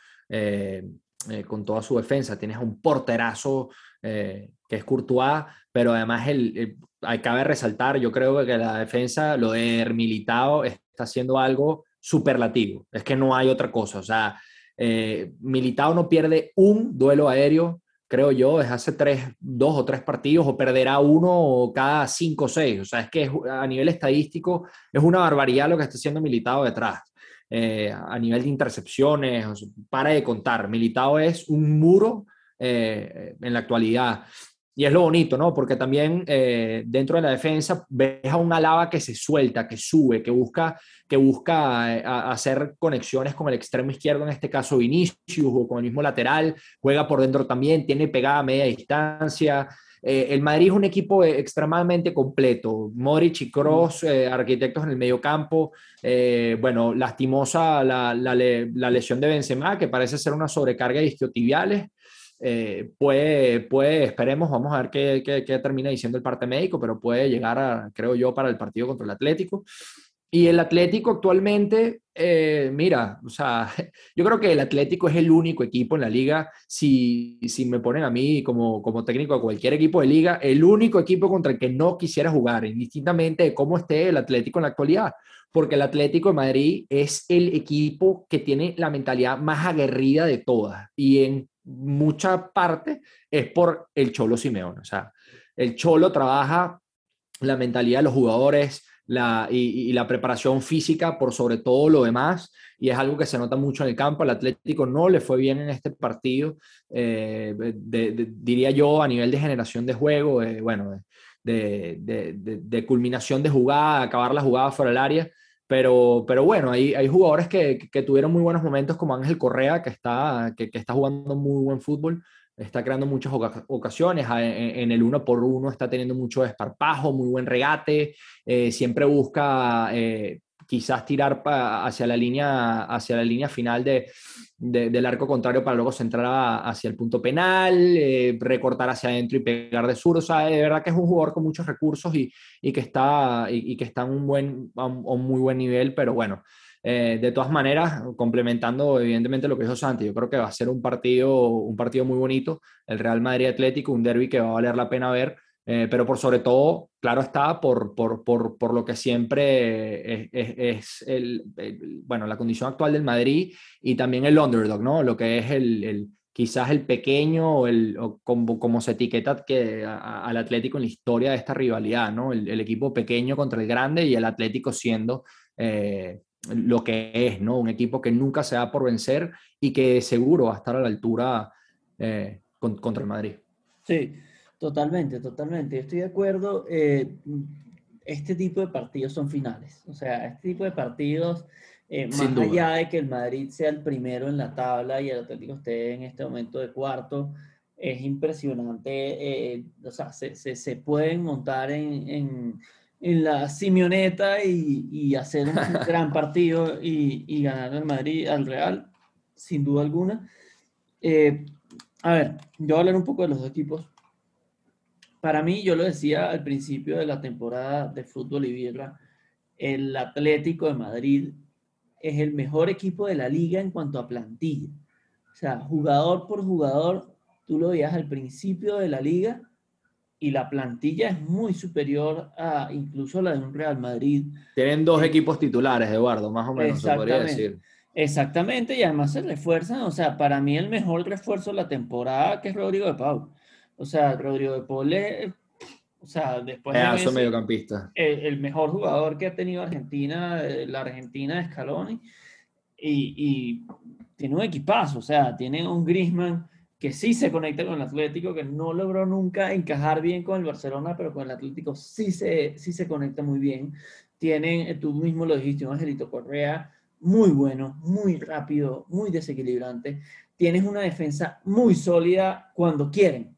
con toda su defensa, tienes un porterazo que es Courtois, pero además el, el, cabe resaltar, yo creo que la defensa, lo de Militao está haciendo algo superlativo, es que no hay otra cosa, o sea, eh, Militao no pierde un duelo aéreo, creo yo, desde hace tres, dos o tres partidos, o perderá uno cada cinco o seis, o sea, es que a nivel estadístico es una barbaridad lo que está haciendo Militao detrás. Eh, a nivel de intercepciones, para de contar, Militao es un muro eh, en la actualidad. Y es lo bonito, ¿no? Porque también eh, dentro de la defensa ves a un Alaba que se suelta, que sube, que busca, que busca eh, hacer conexiones con el extremo izquierdo, en este caso Vinicius, o con el mismo lateral, juega por dentro también, tiene pegada a media distancia. Eh, el Madrid es un equipo extremadamente completo. Modric y Kroos, arquitectos en el medio campo. bueno, lastimosa la, la, la, lesión de Benzema, que parece ser una sobrecarga de isquiotibiales. Eh, puede, puede, esperemos, vamos a ver qué, qué, termina diciendo el parte médico, pero puede llegar, a, creo yo, para el partido contra el Atlético. Y el Atlético actualmente, eh, mira, o sea, [laughs] yo creo que el Atlético es el único equipo en la liga, si, si me ponen a mí como, como técnico de cualquier equipo de liga, el único equipo contra el que no quisiera jugar, indistintamente de cómo esté el Atlético en la actualidad, porque el Atlético de Madrid es el equipo que tiene la mentalidad más aguerrida de todas. Y en mucha parte es por el Cholo Simeone. O sea, el Cholo trabaja la mentalidad de los jugadores la, y, la preparación física por sobre todo lo demás. Y es algo que se nota mucho en el campo. El Atlético no le fue bien en este partido, eh, diría yo, a nivel de generación de juego, bueno, de, de, culminación de jugada, acabar la jugada fuera del área. Pero, pero bueno, hay, hay jugadores que, que, tuvieron muy buenos momentos, como Ángel Correa, que está, que, está jugando muy buen fútbol, está creando muchas ocasiones, en, el uno por uno está teniendo mucho desparpajo, muy buen regate, eh, siempre busca eh, quizás tirar hacia la línea, hacia la línea final de, del arco contrario para luego centrar hacia el punto penal, eh, recortar hacia adentro y pegar de sur. O sea, de verdad que es un jugador con muchos recursos y, y que, está, y, que está en un, buen, a muy buen nivel, pero bueno. Eh, de todas maneras, complementando evidentemente lo que dijo Santi, yo creo que va a ser un partido, un partido muy bonito, el Real Madrid Atlético, un derby que va a valer la pena ver, eh, pero por sobre todo, claro está, por, por, por, por lo que siempre es, es, el, bueno, la condición actual del Madrid y también el underdog, ¿no? Lo que es el, el quizás el pequeño o, el, o como, como, se etiqueta que, al Atlético en la historia de esta rivalidad, ¿no? El, el, equipo pequeño contra el grande y el Atlético siendo... Eh, lo que es, ¿no? Un equipo que nunca se da por vencer y que seguro va a estar a la altura eh, contra el Madrid. Sí, totalmente, totalmente. Estoy de acuerdo. Eh, este tipo de partidos son finales. O sea, este tipo de partidos, eh, más allá de que el Madrid sea el primero en la tabla y el Atlético esté en este momento de cuarto, es impresionante. o sea, se, se, pueden montar en, en, en la Simeoneta y, y, hacer un [laughs] gran partido y, y ganar al Madrid, al Real, sin duda alguna. Eh, a ver, yo voy a hablar un poco de los dos equipos. Para mí, yo lo decía al principio de la temporada de fútbol y birra, el Atlético de Madrid es el mejor equipo de la liga en cuanto a plantilla. O sea, jugador por jugador, tú lo veías al principio de la liga y la plantilla es muy superior a incluso la de un Real Madrid. Tienen dos eh, equipos titulares, Eduardo, más o menos, se podría decir. Exactamente, y además se refuerzan, o sea, para mí el mejor refuerzo de la temporada que es Rodrigo de Pau. O sea, Rodrigo de Paul es, o sea, después de mediocampista. El, mejor jugador que ha tenido Argentina, eh, la Argentina de Scaloni, y, y tiene un equipazo, o sea, tiene un Griezmann que sí se conecta con el Atlético, que no logró nunca encajar bien con el Barcelona, pero con el Atlético sí se, sí se conecta muy bien. Tienen, eh, tú mismo lo dijiste, un Angelito Correa, muy bueno, muy rápido, muy desequilibrante. Tienes una defensa muy sólida cuando quieren.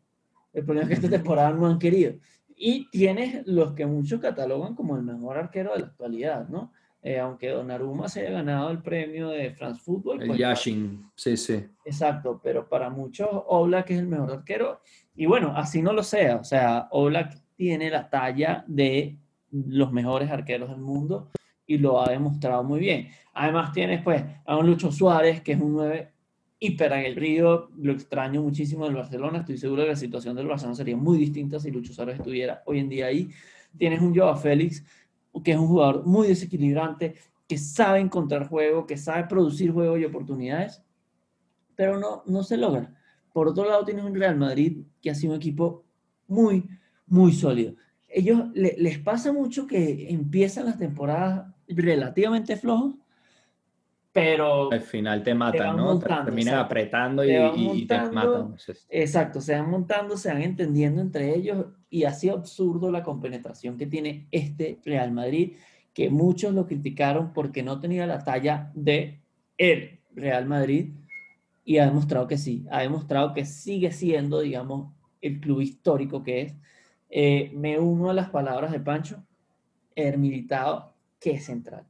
El problema es que esta temporada no han querido. Y tienes los que muchos catalogan como el mejor arquero de la actualidad, ¿no? Eh, aunque Donnarumma se haya ganado el premio de France Football. El pues, Yashin, sí, sí. Exacto, pero para muchos Oblak es el mejor arquero. Y bueno, así no lo sea. O sea, Oblak tiene la talla de los mejores arqueros del mundo y lo ha demostrado muy bien. Además tienes pues a un Lucho Suárez, que es un 9 hiper aguerrido, lo extraño muchísimo del Barcelona, estoy seguro que la situación del Barcelona sería muy distinta si Lucho Suárez estuviera hoy en día ahí. Tienes un Joao Félix, que es un jugador muy desequilibrante, que sabe encontrar juego, que sabe producir juego y oportunidades, pero no, no se logra. Por otro lado, tienes un Real Madrid que ha sido un equipo muy, muy sólido. Ellos les pasa mucho que empiezan las temporadas relativamente flojos, pero... Al final te matan, ¿no? terminan apretando y, te, matan. Exacto, se van montando, se van entendiendo entre ellos y así absurdo la compenetración que tiene este Real Madrid, que muchos lo criticaron porque no tenía la talla de el Real Madrid y ha demostrado que sí, ha demostrado que sigue siendo, digamos, el club histórico que es. Eh, me uno a las palabras de Pancho, el militado qué central.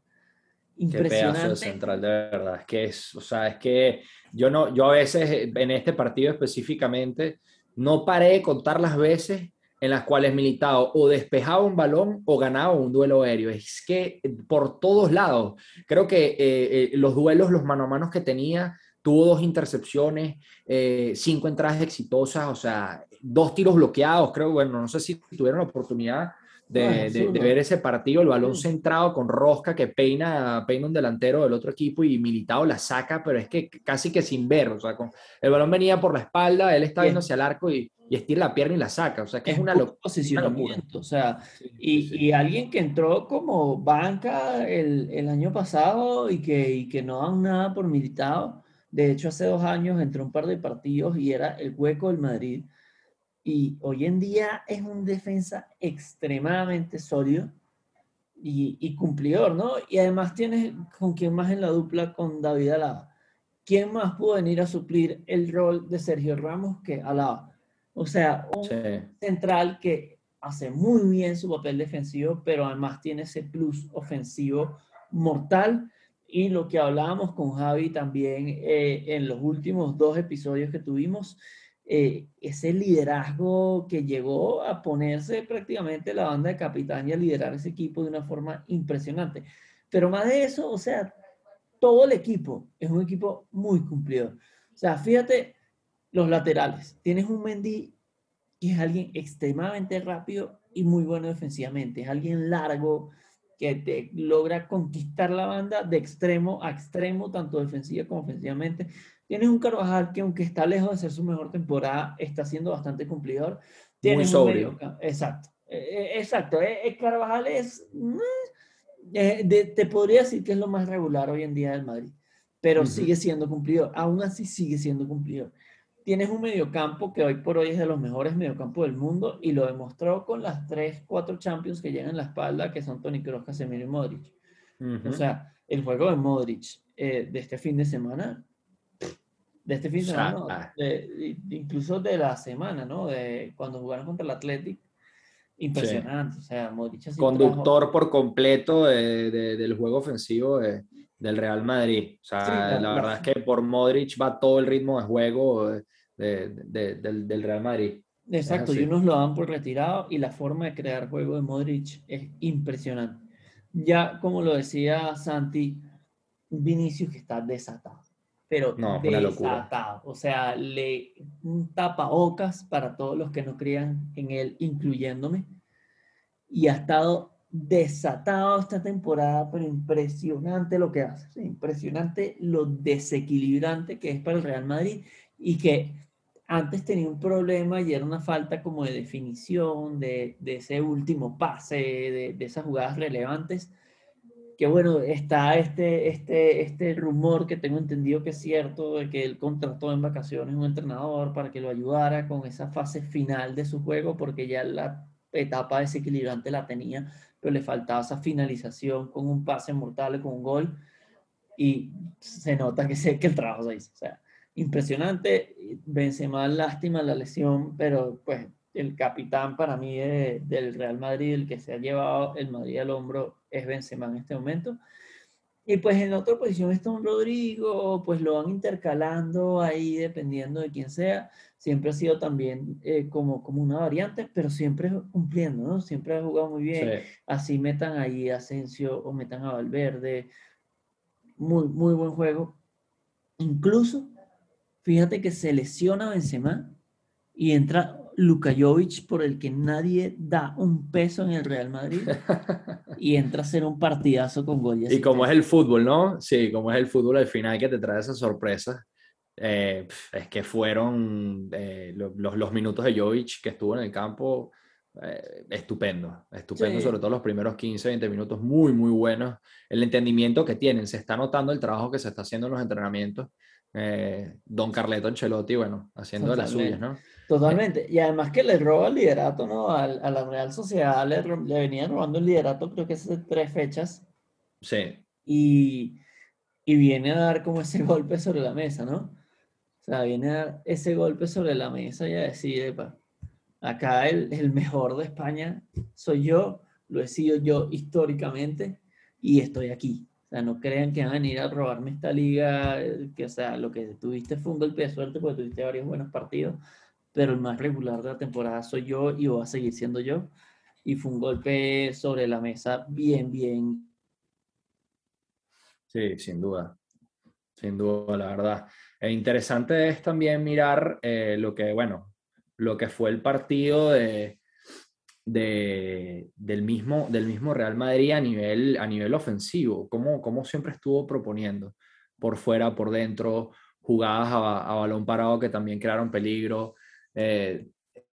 Impresionante. Qué pedazo de central, de verdad. Es que es, o sea, es que yo no, yo a veces en este partido específicamente no paré de contar las veces en las cuales Militao o despejaba un balón o ganaba un duelo aéreo. Es que por todos lados, creo que eh, eh, los duelos, los mano a mano que tenía, tuvo dos intercepciones, eh, cinco entradas exitosas, o sea, dos tiros bloqueados, creo, bueno, no sé si tuvieron la oportunidad de, ver ese partido, el balón centrado con Rosca que peina, peina un delantero del otro equipo y Militao la saca, pero es que casi que sin ver, o sea, con, el balón venía por la espalda, él estaba yendo hacia el arco y, y estira la pierna y la saca, o sea, que es, una, locura. O sea, y, y, alguien que entró como banca el, el año pasado y que, y que no dan nada por Militao, de hecho hace dos años entró un par de partidos y era el hueco del Madrid y hoy en día es un defensa extremadamente sólido y, cumplidor, ¿no? Y además tienes con quién más en la dupla con David Alaba. ¿Quién más pudo venir a suplir el rol de Sergio Ramos que Alaba? O sea, un central que hace muy bien su papel defensivo, pero además tiene ese plus ofensivo mortal. Y lo que hablábamos con Javi también eh, en los últimos dos episodios que tuvimos, eh, ese liderazgo que llegó a ponerse prácticamente la banda de capitán y a liderar ese equipo de una forma impresionante. Pero más de eso, o sea, todo el equipo es un equipo muy cumplido. O sea, fíjate los laterales. Tienes un Mendy que es alguien extremadamente rápido y muy bueno defensivamente. Es alguien largo que te logra conquistar la banda de extremo a extremo, tanto defensiva como ofensivamente. Tienes un Carvajal que aunque está lejos de ser su mejor temporada, está siendo bastante cumplidor. Tienes Muy sobrio. exacto. Eh, eh, exacto. Eh, Carvajal es... Eh, te podría decir que es lo más regular hoy en día del Madrid, pero sigue siendo cumplido. Aún así sigue siendo cumplido. Tienes un mediocampo que hoy por hoy es de los mejores mediocampos del mundo y lo demostró con las 3, 4 Champions que llegan en la espalda, que son Toni Kroos, Casemiro y Modric. O sea, el juego de Modric eh, de este fin de semana, de este fin de semana, incluso de la semana, ¿no? De cuando jugaron contra el Athletic, impresionante. O sea, Modric Conductor por completo del juego ofensivo del Real Madrid. O sea, la, verdad es que por Modric va todo el ritmo de juego del, Real Madrid. Exacto, y unos lo dan por retirado y la forma de crear juego de Modric es impresionante. Ya, como lo decía Santi, Vinicius que está desatado, pero no, desatado. O sea, le un tapabocas para todos los que no crean en él, incluyéndome. Y ha estado desatado esta temporada, pero impresionante lo que hace. Impresionante lo desequilibrante que es para el Real Madrid y que antes tenía un problema y era una falta como de definición de, de ese último pase, de, de, esas jugadas relevantes. Que bueno, está este, este, este rumor que tengo entendido que es cierto, de que él contrató en vacaciones un entrenador para que lo ayudara con esa fase final de su juego, porque ya la etapa desequilibrante la tenía, pero le faltaba esa finalización con un pase mortal, con un gol, y se nota que, sé que el trabajo se hizo. O sea, impresionante. Benzema, lástima la lesión, pero pues el capitán para mí del Real Madrid, el que se ha llevado el Madrid al hombro, es Benzema en este momento. Y pues en otra posición está un Rodrigo, pues lo van intercalando ahí dependiendo de quién sea. Siempre ha sido también eh, como, como una variante, pero siempre cumpliendo, ¿no? Siempre ha jugado muy bien. Así metan ahí a Asensio o metan a Valverde. Muy, muy buen juego. Incluso Fíjate que se lesiona Benzema y entra Luka Jovic por el que nadie da un peso en el Real Madrid [laughs] y entra a hacer un partidazo con gol. Y, como es el fútbol, ¿no? Sí, como es el fútbol al final que te trae esas sorpresas. Eh, es que fueron eh, los, los, minutos de Jovic que estuvo en el campo eh, estupendo, estupendo, sobre todo los primeros 15, 20 minutos, muy, muy buenos. El entendimiento que tienen, se está notando el trabajo que se está haciendo en los entrenamientos eh, Don Carleto Ancelotti, bueno, haciendo de las suyas, ¿no? Totalmente. Y además que le roba el liderato, ¿no? A, la Real Sociedad le, le venía robando el liderato, creo que de tres fechas. Sí. Y, y viene a dar como ese [laughs] golpe sobre la mesa, ¿no? O sea, viene a dar ese golpe sobre la mesa y a decir, acá el, el mejor de España soy yo, lo he sido yo históricamente y estoy aquí. O sea, no crean que van a venir a robarme esta liga, eh, que o sea, lo que tuviste fue un golpe de suerte porque tuviste varios buenos partidos, pero el más regular de la temporada soy yo y voy a seguir siendo yo. Y fue un golpe sobre la mesa bien, bien. Sí, sin duda. Sin duda, la verdad. E interesante es también mirar eh, lo que, bueno, lo que fue el partido de, de, del, mismo, del mismo Real Madrid a nivel, a nivel ofensivo, como, como siempre estuvo proponiendo, por fuera, por dentro, jugadas a, balón parado que también crearon peligro. Eh,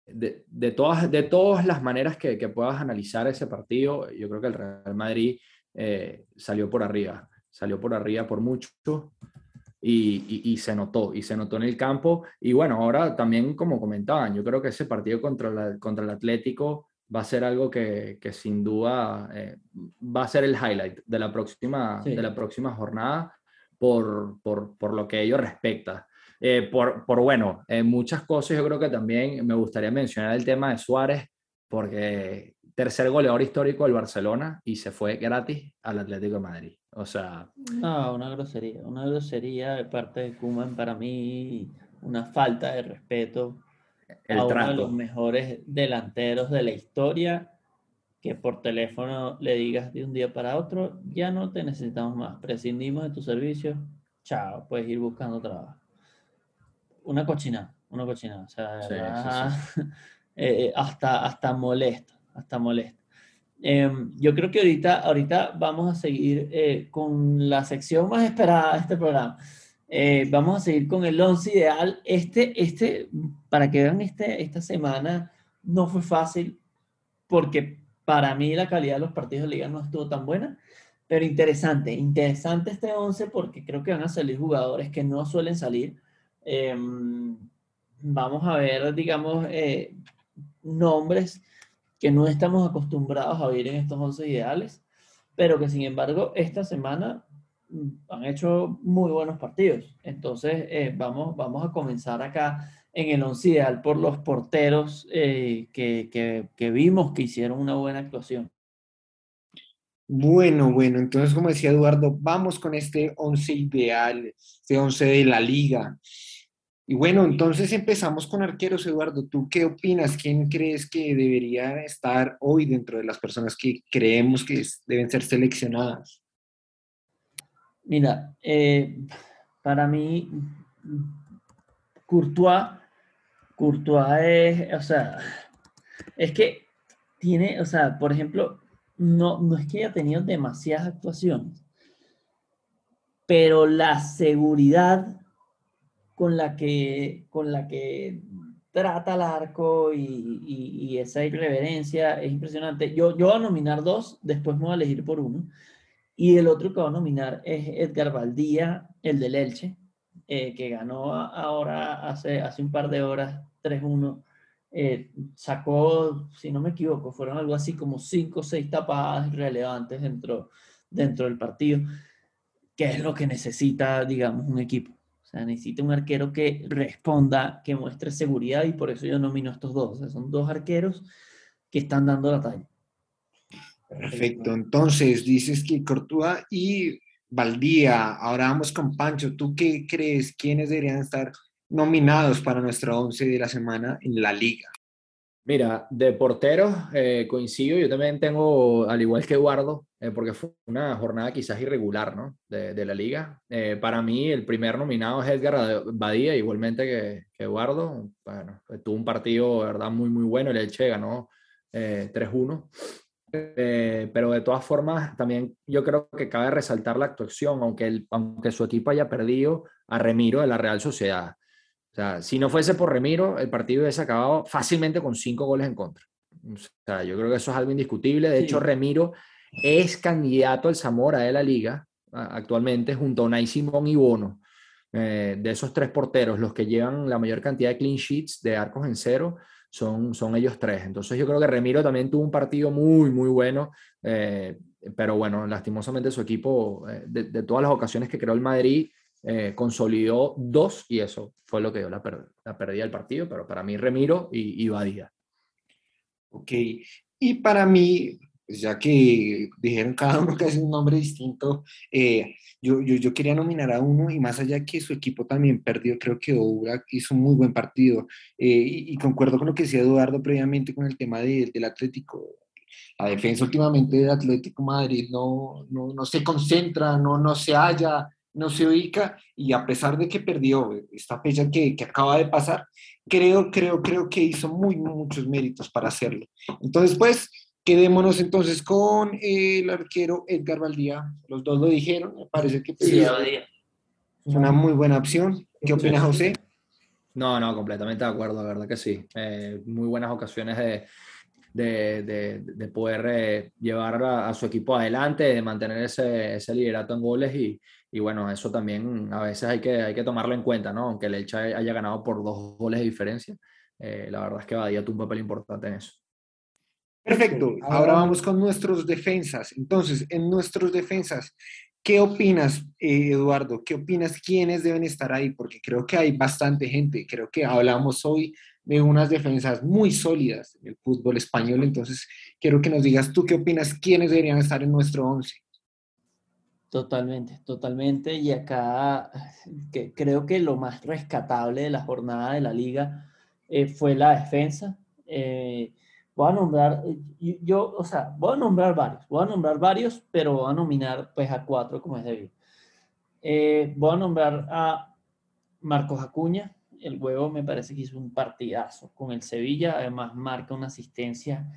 de, de, todas, de todas las maneras que, que, puedas analizar ese partido, yo creo que el Real Madrid eh, salió por arriba, salió por arriba por mucho. Y, y, se notó, y se notó en el campo. Y bueno, ahora también, como comentaban, yo creo que ese partido contra, la, contra el Atlético va a ser algo que, que sin duda eh, va a ser el highlight de la próxima, de la próxima jornada por, por, por, lo que ello respecta. Eh, por, por, bueno, muchas cosas yo creo que también me gustaría mencionar el tema de Suárez, porque tercer goleador histórico del Barcelona y se fue gratis al Atlético de Madrid. O sea... No, una grosería, una grosería de parte de Kuman para mí, una falta de respeto el a uno de los mejores delanteros de la historia, que por teléfono le digas de un día para otro, ya no te necesitamos más, prescindimos de tu servicio, chao, puedes ir buscando trabajo. Una cochina, una cochina, o sea, [laughs] eh, hasta, hasta molesto, hasta molesto. Em, yo creo que ahorita, ahorita vamos a seguir eh, con la sección más esperada de este programa. Eh, vamos a seguir con el 11 ideal. Este, este, para que vean, este, esta semana no fue fácil porque para mí la calidad de los partidos de liga no estuvo tan buena, pero interesante, interesante este 11 porque creo que van a salir jugadores que no suelen salir. Em, vamos a ver, digamos, eh, nombres que no estamos acostumbrados a ver en estos 11 ideales, pero que sin embargo esta semana mm, han hecho muy buenos partidos. Entonces, eh, vamos, vamos a comenzar acá en el 11 ideal por los porteros eh, que, que, que vimos que hicieron una buena actuación. Bueno, bueno, entonces como decía Eduardo, vamos con este 11 ideal, este 11 de la liga. Y bueno, entonces empezamos con arqueros, Eduardo. ¿Tú qué opinas? ¿Quién crees que debería estar hoy dentro de las personas que creemos que deben ser seleccionadas? Mira, eh, para mí, Courtois, Courtois es, o sea, es que tiene, o sea, por ejemplo, no, no es que haya tenido demasiadas actuaciones, pero la seguridad con la que, con la que trata el arco y, esa irreverencia es impresionante. Yo, yo voy a nominar dos, después me voy a elegir por uno. Y el otro que voy a nominar es Edgar Valdía, el del Elche, eh, que ganó ahora hace, hace un par de horas 3-1 eh, sacó, si no me equivoco, fueron algo así como cinco o seis tapadas relevantes dentro, dentro del partido, que es lo que necesita, digamos, un equipo. O sea, necesita un arquero que responda, que muestre seguridad y por eso yo nomino a estos dos. son dos arqueros que están dando la talla. Perfecto. Entonces, dices que Cortúa y Valdía. Ahora vamos con Pancho. ¿Tú qué crees? ¿Quiénes deberían estar nominados para nuestro 11 de la semana en la liga? Mira, de porteros eh, coincido, yo también tengo, al igual que Eduardo, eh, porque fue una jornada quizás irregular, ¿no? De, la liga. Eh, para mí, el primer nominado es Edgar Badía, igualmente que, Eduardo. Bueno, tuvo un partido, verdad, muy, muy bueno. El Elche ganó 3-1. pero de todas formas, también yo creo que cabe resaltar la actuación, aunque, aunque su equipo haya perdido a Remiro de la Real Sociedad. O sea, si no fuese por Remiro, el partido hubiese acabado fácilmente con cinco goles en contra. O sea, yo creo que eso es algo indiscutible. De hecho, Remiro es candidato al Zamora de la liga actualmente junto a Unai Simón y Bono. Eh, de esos tres porteros, los que llevan la mayor cantidad de clean sheets de arcos en cero son, son ellos tres. Entonces yo creo que Remiro también tuvo un partido muy, muy bueno. Eh, pero bueno, lastimosamente su equipo, eh, de, de, todas las ocasiones que creó el Madrid, eh, consolidó dos y eso fue lo que dio la, la pérdida del partido, pero para mí Remiro y, y Badía. Ok, y para mí, pues ya que dijeron cada uno que es un nombre distinto, eh, yo, yo, yo, quería nominar a uno y más allá que su equipo también perdió, creo que Oura hizo un muy buen partido eh, y, concuerdo con lo que decía Eduardo previamente con el tema de, del Atlético. La defensa últimamente del Atlético Madrid no, no, no se concentra, no, no se halla, no se ubica y a pesar de que perdió esta fecha que, que, acaba de pasar, creo, creo, creo que hizo muy, muchos méritos para hacerlo. Entonces, pues, quedémonos entonces con el arquero Edgar Valdía. Los dos lo dijeron, me parece que sí, es una muy buena opción. ¿Qué opina José? No, no, completamente de acuerdo, la verdad que sí. Eh, muy buenas ocasiones de, de, de, de poder eh, llevar a, a, su equipo adelante, de mantener ese, ese liderato en goles y, y bueno, eso también a veces hay que, hay que tomarlo en cuenta, ¿no? Aunque el Elche haya ganado por dos goles de diferencia, eh, la verdad es que Badía tuvo un papel importante en eso. Perfecto, ahora vamos con nuestros defensas. Entonces, en nuestros defensas, ¿qué opinas, eh, Eduardo? ¿Qué opinas quiénes deben estar ahí? Porque creo que hay bastante gente. Creo que hablamos hoy de unas defensas muy sólidas en el fútbol español. Entonces, quiero que nos digas tú qué opinas quiénes deberían estar en nuestro once. Totalmente, totalmente. Y acá [sighs] creo que lo más rescatable de la jornada de la liga eh, fue la defensa. Eh, voy a nombrar, yo, o sea, voy a nombrar varios, voy a nombrar varios, pero voy a nominar pues a cuatro como es debido. Eh, voy a nombrar a Marcos Acuña, el huevo me parece que hizo un partidazo con el Sevilla, además marca una asistencia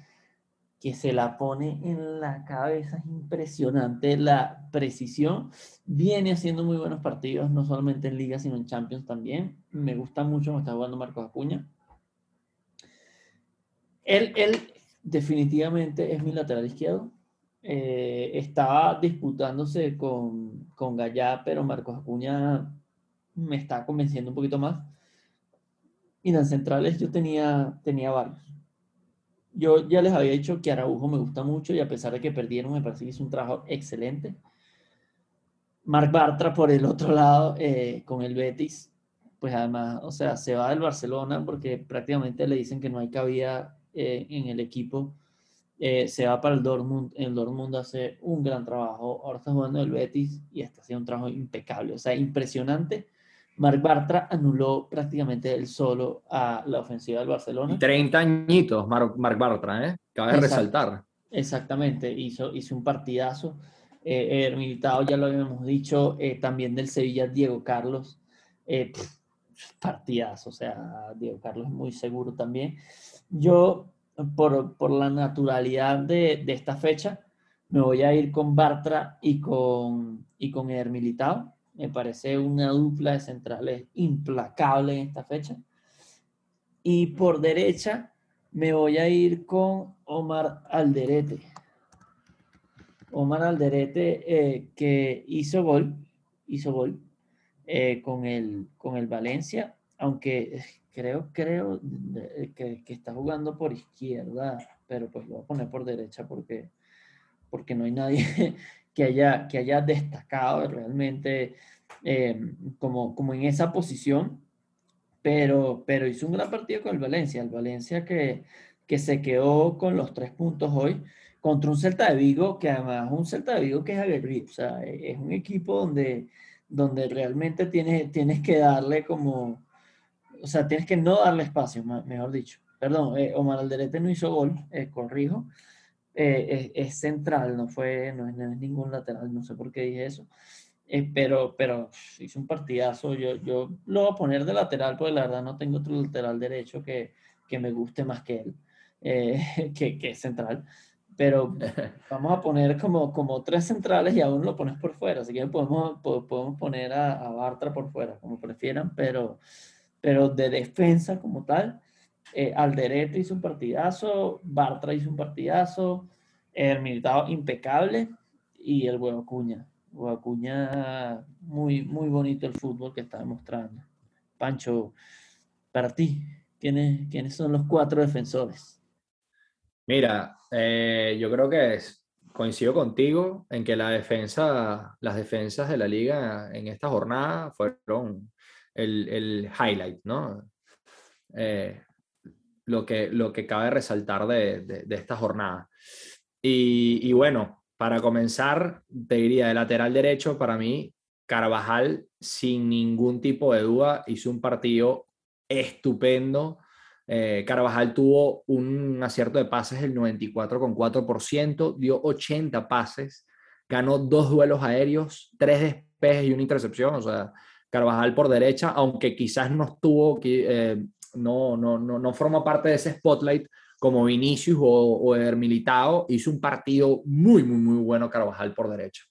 que se la pone en la cabeza, es impresionante la precisión. Viene haciendo muy buenos partidos, no solamente en Liga, sino en Champions también. Me gusta mucho me está jugando Marcos Acuña. Él, él definitivamente es mi lateral izquierdo. Eh, estaba disputándose con, con Gallá, pero Marcos Acuña me está convenciendo un poquito más. Y en centrales yo tenía, tenía varios. Yo ya les había dicho que Araujo me gusta mucho y a pesar de que perdieron, me parece que hizo un trabajo excelente. Marc Bartra por el otro lado, eh, con el Betis, pues además, o sea, se va del Barcelona porque prácticamente le dicen que no hay cabida eh, en el equipo. Eh, se va para el Dortmund. El Dortmund hace un gran trabajo. Ahora está jugando el Betis y está haciendo un trabajo impecable. O sea, impresionante Marc Bartra anuló prácticamente el solo a la ofensiva del Barcelona. 30 añitos, Marc Bartra, ¿eh? Cabe resaltar. Exactamente, hizo, hizo un partidazo. Eh, el militado, ya lo habíamos dicho, eh, también del Sevilla, Diego Carlos. Eh, partidazo, o sea, Diego Carlos es muy seguro también. Yo, por, por la naturalidad de, de, esta fecha, me voy a ir con Bartra y con, y con Eder Militao me parece una dupla de centrales implacable en esta fecha. Y por derecha me voy a ir con Omar Alderete. Omar Alderete eh, que hizo gol, hizo gol eh, con, el, con el Valencia, aunque creo, creo que, que, está jugando por izquierda, pero pues lo voy a poner por derecha porque, porque no hay nadie [laughs] que haya, que haya destacado realmente eh, como, como en esa posición, pero, pero hizo un gran partido con el Valencia, el Valencia que, que se quedó con los tres puntos hoy contra un Celta de Vigo, que además un Celta de Vigo que es aguerrido, o sea, es un equipo donde, donde realmente tienes, tienes que darle como, o sea, tienes que no darle espacio, mejor dicho. Perdón, eh, Omar Alderete no hizo gol, eh, corrijo, eh, es, es, central, no fue, no es, no es, ningún lateral, no sé por qué dije eso. Eh, pero, pero hizo un partidazo. Yo, yo lo voy a poner de lateral, porque la verdad no tengo otro lateral derecho que, que me guste más que él, eh, [laughs] que, que, es central. Pero [laughs] vamos a poner como, como tres centrales y aún lo pones por fuera. Así que podemos, podemos poner a, a Bartra por fuera, como prefieran, pero, pero de defensa como tal. Eh, Alderete hizo un partidazo, Bartra hizo un partidazo, el militado impecable y el huevo Cuña. Acuña, muy, muy bonito el fútbol que está demostrando. Pancho, para ti, ¿quiénes, quiénes son los cuatro defensores? Mira, eh, yo creo que coincido contigo en que la defensa, las defensas de la liga en esta jornada fueron el, el highlight, ¿no? Eh, lo que, lo que cabe resaltar de, de, esta jornada. Y, y, bueno, para comenzar, te diría de lateral derecho, para mí, Carvajal, sin ningún tipo de duda, hizo un partido estupendo. Eh, Carvajal tuvo un acierto de pases del 94,4%, dio 80 pases, ganó dos duelos aéreos, tres despejes y una intercepción. O sea, Carvajal por derecha, aunque quizás no estuvo, eh, no, no, no, no forma parte de ese spotlight como Vinicius o, o Eder Militao, hizo un partido muy, muy, muy bueno Carvajal por derecha,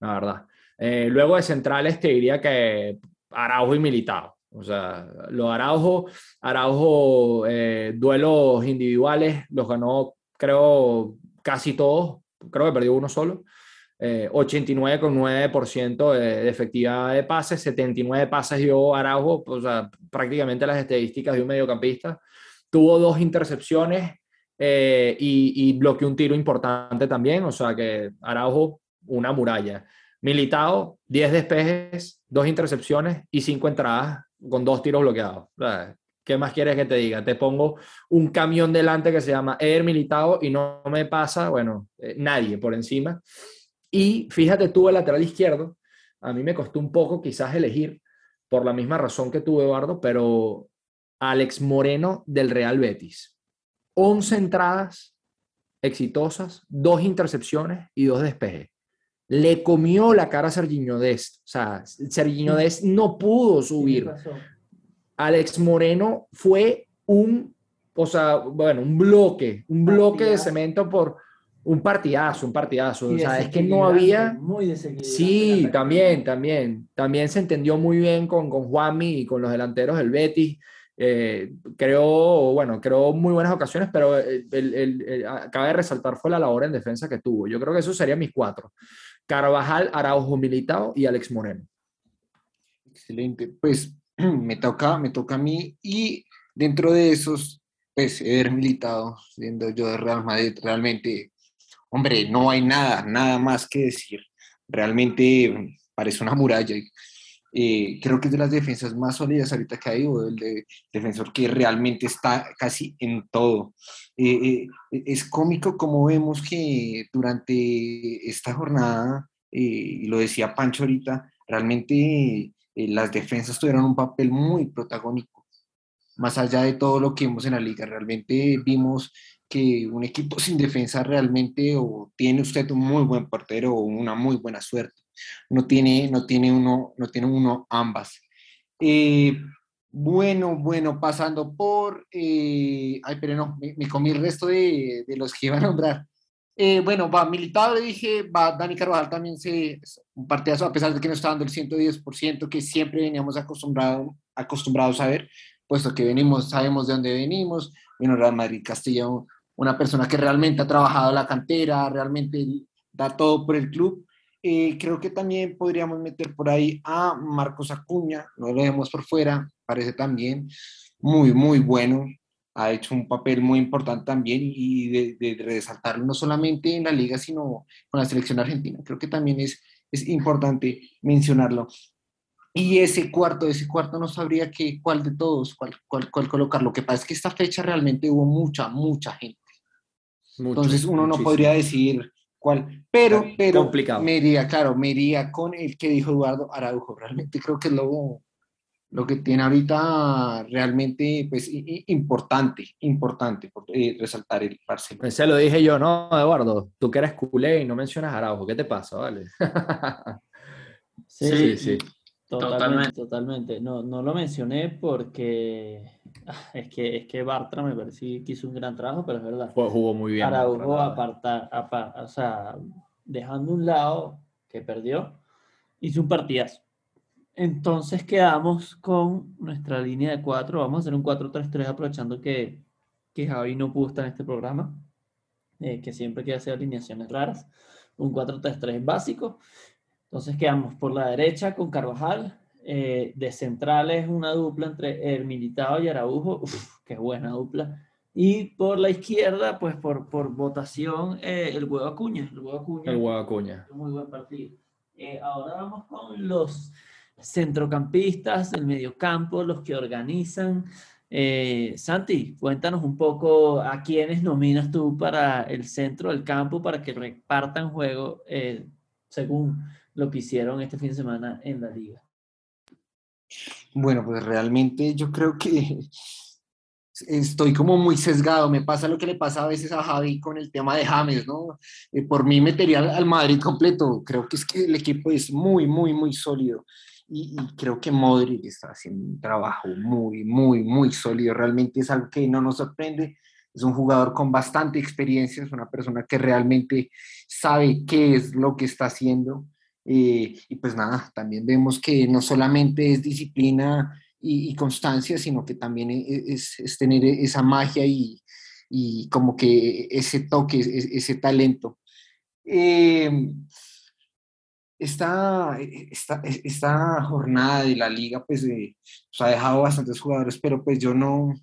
la verdad. Eh, luego de centrales te diría que Araujo y Militao. O sea, los Araujo, Araujo, eh, duelos individuales, los ganó, creo, casi todos. Creo que perdió uno solo. Eh, 89,9% de, de efectividad de pases, 79 pases dio Araujo, o sea, prácticamente las estadísticas de un mediocampista tuvo dos intercepciones eh, y, y, bloqueó un tiro importante también, o sea que Araujo, una muralla. Militao, 10 despejes, dos intercepciones y cinco entradas con dos tiros bloqueados. ¿Qué más quieres que te diga? Te pongo un camión delante que se llama Eder Militao y no me pasa, bueno, eh, nadie por encima. Y fíjate tú el lateral izquierdo, a mí me costó un poco quizás elegir por la misma razón que tú, Eduardo, pero Alex Moreno del Real Betis. 11 entradas exitosas, dos intercepciones y dos despejes. Le comió la cara a Serginho Dest. O sea, Serginho Dest no pudo subir. Alex Moreno fue un, o sea, bueno, un bloque, un bloque de cemento por un partidazo, un partidazo. O sea, es que no había. Muy sí, también, también. También se entendió muy bien con, con Juanmi y con los delanteros del Betis. eh, creó, bueno, creó muy buenas ocasiones, pero el, el, de resaltar fue la labor en defensa que tuvo. Yo creo que esos serían mis cuatro. Carvajal, Araujo Militao y Alex Moreno. Excelente. Pues [clears throat] me toca, me toca a mí y dentro de esos, pues Eder Militao, siendo yo de Real Madrid, realmente, hombre, no hay nada, nada más que decir. Realmente parece una muralla. Eh, creo que es de las defensas más sólidas ahorita que hay, o el de defensor que realmente está casi en todo. Eh, eh, es cómico como vemos que durante esta jornada, y lo decía Pancho ahorita, realmente las defensas tuvieron un papel muy protagónico, más allá de todo lo que vimos en la liga. Realmente vimos que un equipo sin defensa realmente o tiene usted un muy buen portero o una muy buena suerte no tiene, no tiene, uno, no tiene uno ambas. Eh, bueno, bueno, pasando por, eh, ay, pero no, me, comí el resto de, de, los que iba a nombrar. Eh, bueno, va Militado, dije, va Dani Carvajal también se, un partidazo, a pesar de que no está dando el 110% que siempre veníamos acostumbrado, acostumbrados a ver, puesto que venimos, sabemos de dónde venimos, bueno, Real Madrid Castilla, una persona que realmente ha trabajado la cantera, realmente da todo por el club, eh, creo que también podríamos meter por ahí a Marcos Acuña, no lo vemos por fuera, parece también muy, muy bueno. Ha hecho un papel muy importante también y de, de, resaltarlo no solamente en la liga, sino con la selección argentina. Creo que también es, es importante mencionarlo. Y ese cuarto, ese cuarto no sabría qué, cuál de todos, cuál, cuál, cuál colocar. Lo que pasa es que esta fecha realmente hubo mucha, mucha gente. Entonces uno no podría decir pero, pero me iría, claro, me iría con el que dijo Eduardo Araujo. Realmente creo que es lo, lo que tiene ahorita realmente pues, importante, importante eh, resaltar el Barcelona. Se lo dije yo, ¿no, Eduardo? Tú que eres culé y no mencionas Araujo, ¿qué te pasa, vale? [laughs] sí, sí, Totalmente, totalmente. No, no lo mencioné porque [laughs] es que, es que Bartra me pareció que hizo un gran trabajo, pero es verdad. jugó muy bien. Araujo apartar, o sea, dejando un lado que perdió, hizo un partidazo. Entonces quedamos con nuestra línea de cuatro. Vamos a hacer un 4-3-3 aprovechando que, que Javi no pudo estar en este programa, eh, que siempre quiere hacer alineaciones raras. Un 4-3-3 básico. Entonces quedamos por la derecha con Carvajal, eh, de centrales una dupla entre el Militado y Araujo, Uf, qué buena dupla. Y por la izquierda, pues por, por votación, eh, el Huevo Acuña. El Huevo Acuña. El Huevo Acuña. Muy buen partido. Eh, ahora vamos con los centrocampistas, el mediocampo, los que organizan. Santi, cuéntanos un poco a quiénes nominas tú para el centro del campo para que repartan juego según lo que hicieron este fin de semana en la liga. Bueno, pues realmente yo creo que estoy como muy sesgado. Me pasa lo que le pasa a veces a Javi con el tema de James, ¿no? Eh, por mí metería al Madrid completo. Creo que es que el equipo es muy, muy, muy sólido. Y, creo que Modric está haciendo un trabajo muy, muy, muy sólido. Realmente es algo que no nos sorprende. Es un jugador con bastante experiencia, es una persona que realmente sabe qué es lo que está haciendo. Eh, y pues nada, también vemos que no solamente es disciplina y, constancia, sino que también e, e, es, es tener esa magia y, y, como que ese toque, ese, talento. Eh, esta, esta, esta, jornada de la liga pues, eh, pues, ha dejado bastantes jugadores, pero pues yo no,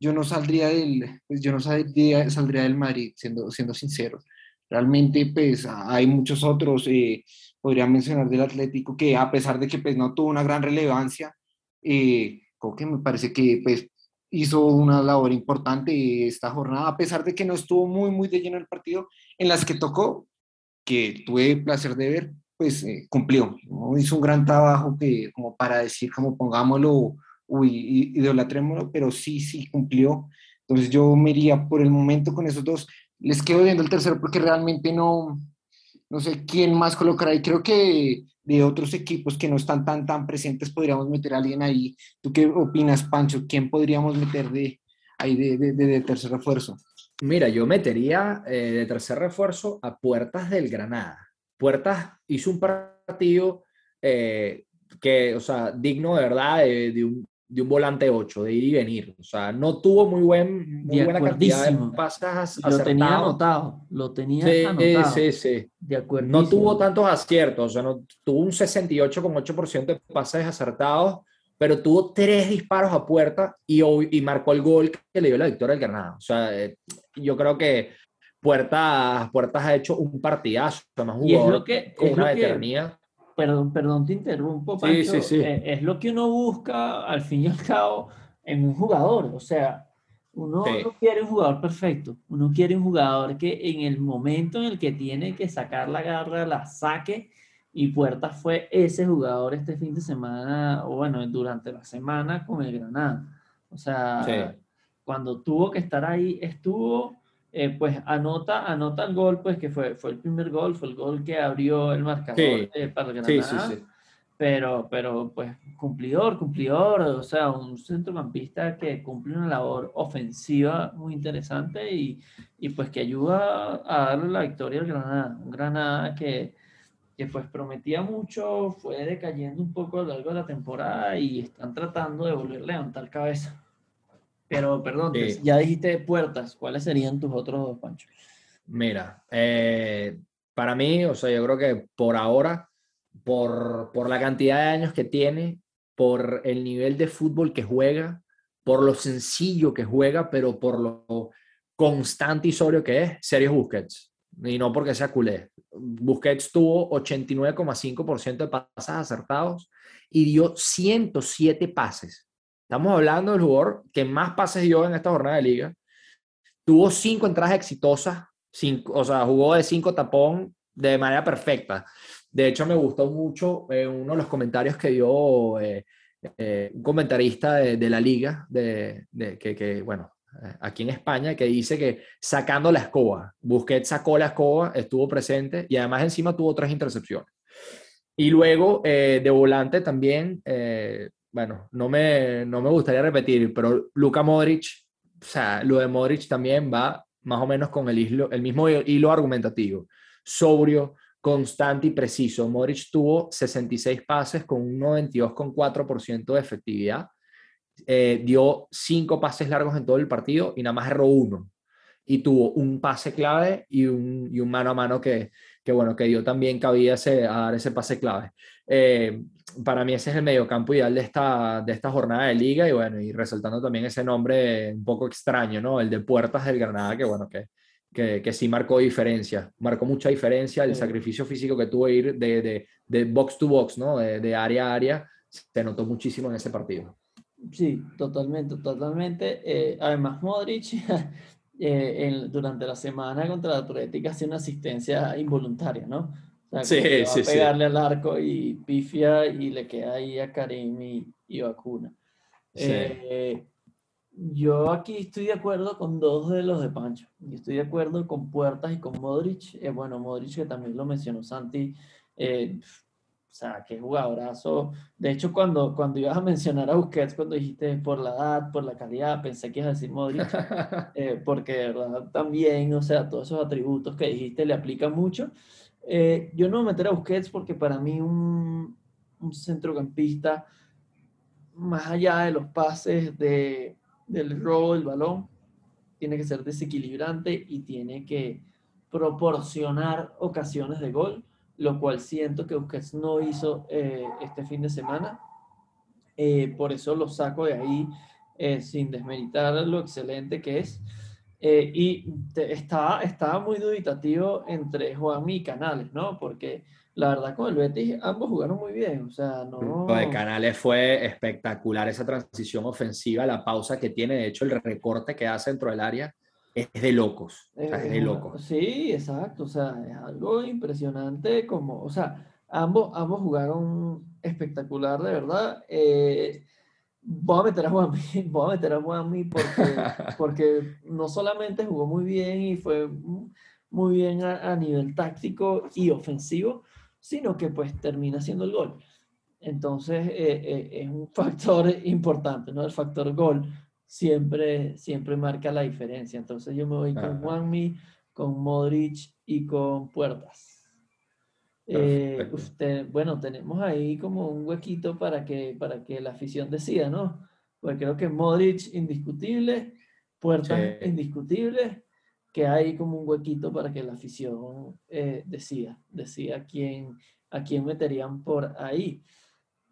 yo no saldría del, pues yo no saldría, saldría del Madrid, siendo, siendo sincero. Realmente pues hay muchos otros, eh, podría mencionar del Atlético, que a pesar de que pues, no tuvo una gran relevancia, eh, que me parece que pues, hizo una labor importante esta jornada, a pesar de que no estuvo muy, muy de lleno el partido, en las que tocó, que tuve el placer de ver, pues eh, cumplió, hizo un gran trabajo que como para decir, como pongámoslo, uy, idolatrémoslo, pero sí, sí cumplió. Entonces yo me iría por el momento con esos dos. Les quedo viendo el tercero porque realmente no, no sé quién más colocar ahí. Creo que de otros equipos que no están tan, tan presentes podríamos meter a alguien ahí. ¿Tú qué opinas, Pancho? ¿Quién podríamos meter de ahí de, tercer refuerzo? Mira, yo metería eh, de tercer refuerzo a Puertas del Granada. Puertas hizo un partido eh, que, o sea, digno de verdad de, un, de un volante 8, de ir y venir. O sea, no tuvo muy, buen, muy buena cantidad de pases Lo tenía anotado, lo tenía sí, anotado. Sí, sí, De acuerdo. No tuvo tantos aciertos, o sea, no, tuvo un 68,8% de pases acertados, pero tuvo tres disparos a puerta y, y marcó el gol que le dio la victoria al Granada. O sea, eh, yo creo que Puertas, Puertas ha hecho un partidazo, además que, con una veteranía. Perdón, perdón, te interrumpo, Pancho. Sí, sí, sí. Eh, es lo que uno busca, al fin y al cabo, en un jugador. O sea, uno no quiere un jugador perfecto. Uno quiere un jugador que en el momento en el que tiene que sacar la garra, la saque. Y Puertas fue ese jugador este fin de semana, o bueno, durante la semana con el Granada. O sea, cuando tuvo que estar ahí, estuvo eh, pues anota, anota el gol, pues que fue, fue el primer gol, fue el gol que abrió el marcador eh, para el Granada. Sí, sí, pero, pero pues cumplidor, cumplidor, o sea, un centrocampista que cumple una labor ofensiva muy interesante y, y pues que ayuda a darle la victoria al Granada. Un Granada que, que pues prometía mucho, fue decayendo un poco a lo largo de la temporada y están tratando de volver a levantar cabeza. Pero, perdón, ya dijiste puertas. ¿Cuáles serían tus otros dos, Pancho? Mira, eh, para mí, o sea, yo creo que por ahora, por, por la cantidad de años que tiene, por el nivel de fútbol que juega, por lo sencillo que juega, pero por lo constante y sobrio que es, Sergio Busquets. Y no porque sea culé. Busquets tuvo 89,5% de pases acertados y dio 107 pases. Estamos hablando del jugador que más pases dio en esta jornada de liga. Tuvo cinco entradas exitosas, cinco, o sea, jugó de cinco tapón de manera perfecta. De hecho, me gustó mucho eh, uno de los comentarios que dio eh, eh, un comentarista de, la liga, de, que, que, bueno, aquí en España, que dice que sacando la escoba, Busquets sacó la escoba, estuvo presente y además encima tuvo tres intercepciones. Y luego de volante también, bueno, no me, no me gustaría repetir, pero Luka Modric, o sea, lo de Modric también va más o menos con el, hilo, el mismo hilo argumentativo. Sobrio, constante y preciso. Modric tuvo 66 pases con un 92,4% de efectividad. Eh, dio cinco pases largos en todo el partido y nada más erró uno. Y tuvo un pase clave y un, y un mano a mano que, que, bueno, que dio también cabida ese, a dar ese pase clave. Eh, para mí ese es el mediocampo ideal de esta, de esta jornada de liga y bueno, y resaltando también ese nombre un poco extraño, ¿no? El de Puertas del Granada, que bueno, que, que, que sí marcó diferencia, marcó mucha diferencia, el sacrificio físico que tuvo ir de, de, de, box to box, ¿no? De, de, área a área, se notó muchísimo en ese partido. Sí, totalmente, totalmente. Eh, además, Modric [laughs] eh, durante la semana contra la Atlética hace una asistencia involuntaria, ¿no? Sí, sí, a pegarle al arco y pifia y le queda ahí a Karim y, y vacuna. Eh, yo aquí estoy de acuerdo con dos de los de Pancho. Estoy de acuerdo con Puertas y con Modric. Eh, bueno, Modric que también lo mencionó Santi. Eh, o sea, qué jugadorazo. De hecho, cuando, cuando ibas a mencionar a Busquets, cuando dijiste por la edad, por la calidad, pensé que ibas a decir Modric. [laughs] porque de verdad también, o sea, todos esos atributos que dijiste le aplican mucho. Eh, yo no me meteré a Busquets porque para mí un, un, centrocampista, más allá de los pases, de, del robo del balón, tiene que ser desequilibrante y tiene que proporcionar ocasiones de gol, lo cual siento que Busquets no hizo eh, este fin de semana. Eh, por eso lo saco de ahí sin desmeritar lo excelente que es. Eh, y estaba, estaba muy dubitativo entre Juanmi y Canales, ¿no? Porque la verdad con el Betis ambos jugaron muy bien, o sea, no... Lo de Canales fue espectacular esa transición ofensiva, la pausa que tiene, de hecho el recorte que hace dentro del área es de locos, es de locos. Sí, exacto, o sea, es algo impresionante como, o sea, ambos, ambos jugaron espectacular, de verdad. Eh, voy a meter a Juanmi, [laughs] voy a meter a porque, [laughs] porque no solamente jugó muy bien y fue muy bien a, nivel táctico y ofensivo, sino que pues termina siendo el gol. Entonces eh, eh, es un factor [laughs] importante, ¿no? El factor gol siempre, siempre marca la diferencia. Entonces yo me voy con Juanmi, con Modric y con Puertas. Eh, usted, bueno, tenemos ahí como un huequito para que, para que la afición decida, ¿no? Pues creo que Modric indiscutible, Puertas indiscutible, que hay como un huequito para que la afición eh, decida, decida quién, a quién meterían por ahí.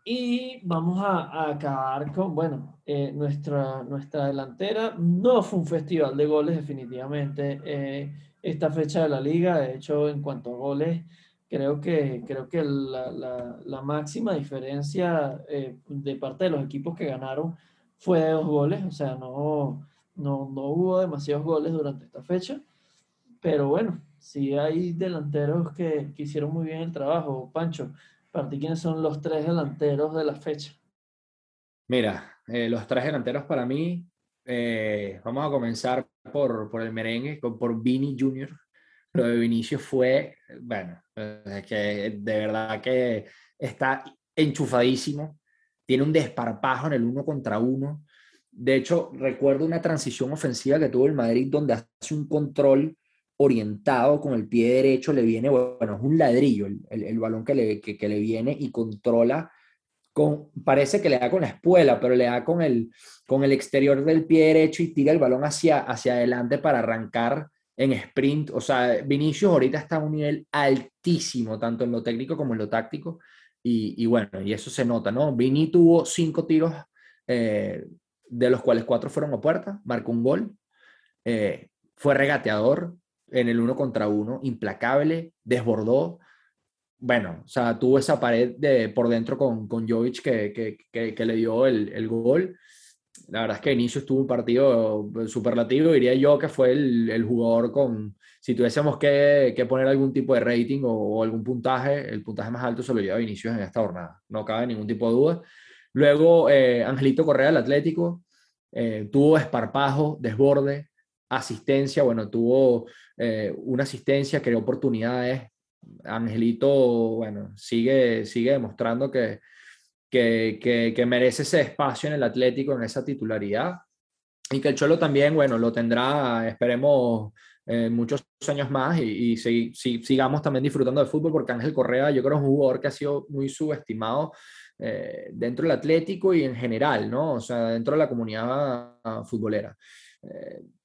Y vamos a, acabar con, bueno, eh, nuestra, nuestra delantera no fue un festival de goles definitivamente eh, esta fecha de la liga, de hecho en cuanto a goles, creo que, creo que la, la, la máxima diferencia eh, de parte de los equipos que ganaron fue de dos goles, o sea, no, no, no hubo demasiados goles durante esta fecha, pero bueno, sí hay delanteros que, que hicieron muy bien el trabajo. Pancho, para ti, ¿quiénes son los tres delanteros de la fecha? Mira, eh, los tres delanteros para mí, eh, vamos a comenzar por, por el merengue, por Vini Jr. Lo de Vinicio fue, bueno, es que de verdad que está enchufadísimo, tiene un desparpajo en el uno contra uno. De hecho, recuerdo una transición ofensiva que tuvo el Madrid donde hace un control orientado con el pie derecho, le viene, bueno, es un ladrillo el, el, balón que le, que, le viene y controla, con, parece que le da con la espuela, pero le da con el, con el exterior del pie derecho y tira el balón hacia, hacia adelante para arrancar en sprint. O sea, Vinicius ahorita está a un nivel altísimo, tanto en lo técnico como en lo táctico. Y, bueno, y eso se nota, ¿no? Vini tuvo cinco tiros, eh, de los cuales cuatro fueron a puerta, marcó un gol, eh, fue regateador, en el uno contra uno, implacable, desbordó. Bueno, o sea, tuvo esa pared de, por dentro con, con Jovic que, que, que, le dio el, el, gol. La verdad es que inicio estuvo un partido superlativo, diría yo que fue el, el jugador con, si tuviésemos que, que, poner algún tipo de rating o, algún puntaje, el puntaje más alto se lo lleva Vinicius en esta jornada, no cabe ningún tipo de duda. Luego, eh, Angelito Correa, el Atlético, eh, tuvo esparpajo, desborde, asistencia, bueno, tuvo eh, una asistencia, creó oportunidades. Angelito, bueno, sigue, sigue demostrando que, que, que, merece ese espacio en el Atlético, en esa titularidad. Y que el Cholo también, bueno, lo tendrá, esperemos, eh, muchos años más y, y sigamos también disfrutando del fútbol, porque Ángel Correa, yo creo, es un jugador que ha sido muy subestimado eh, dentro del Atlético y en general, ¿no? O sea, dentro de la comunidad futbolera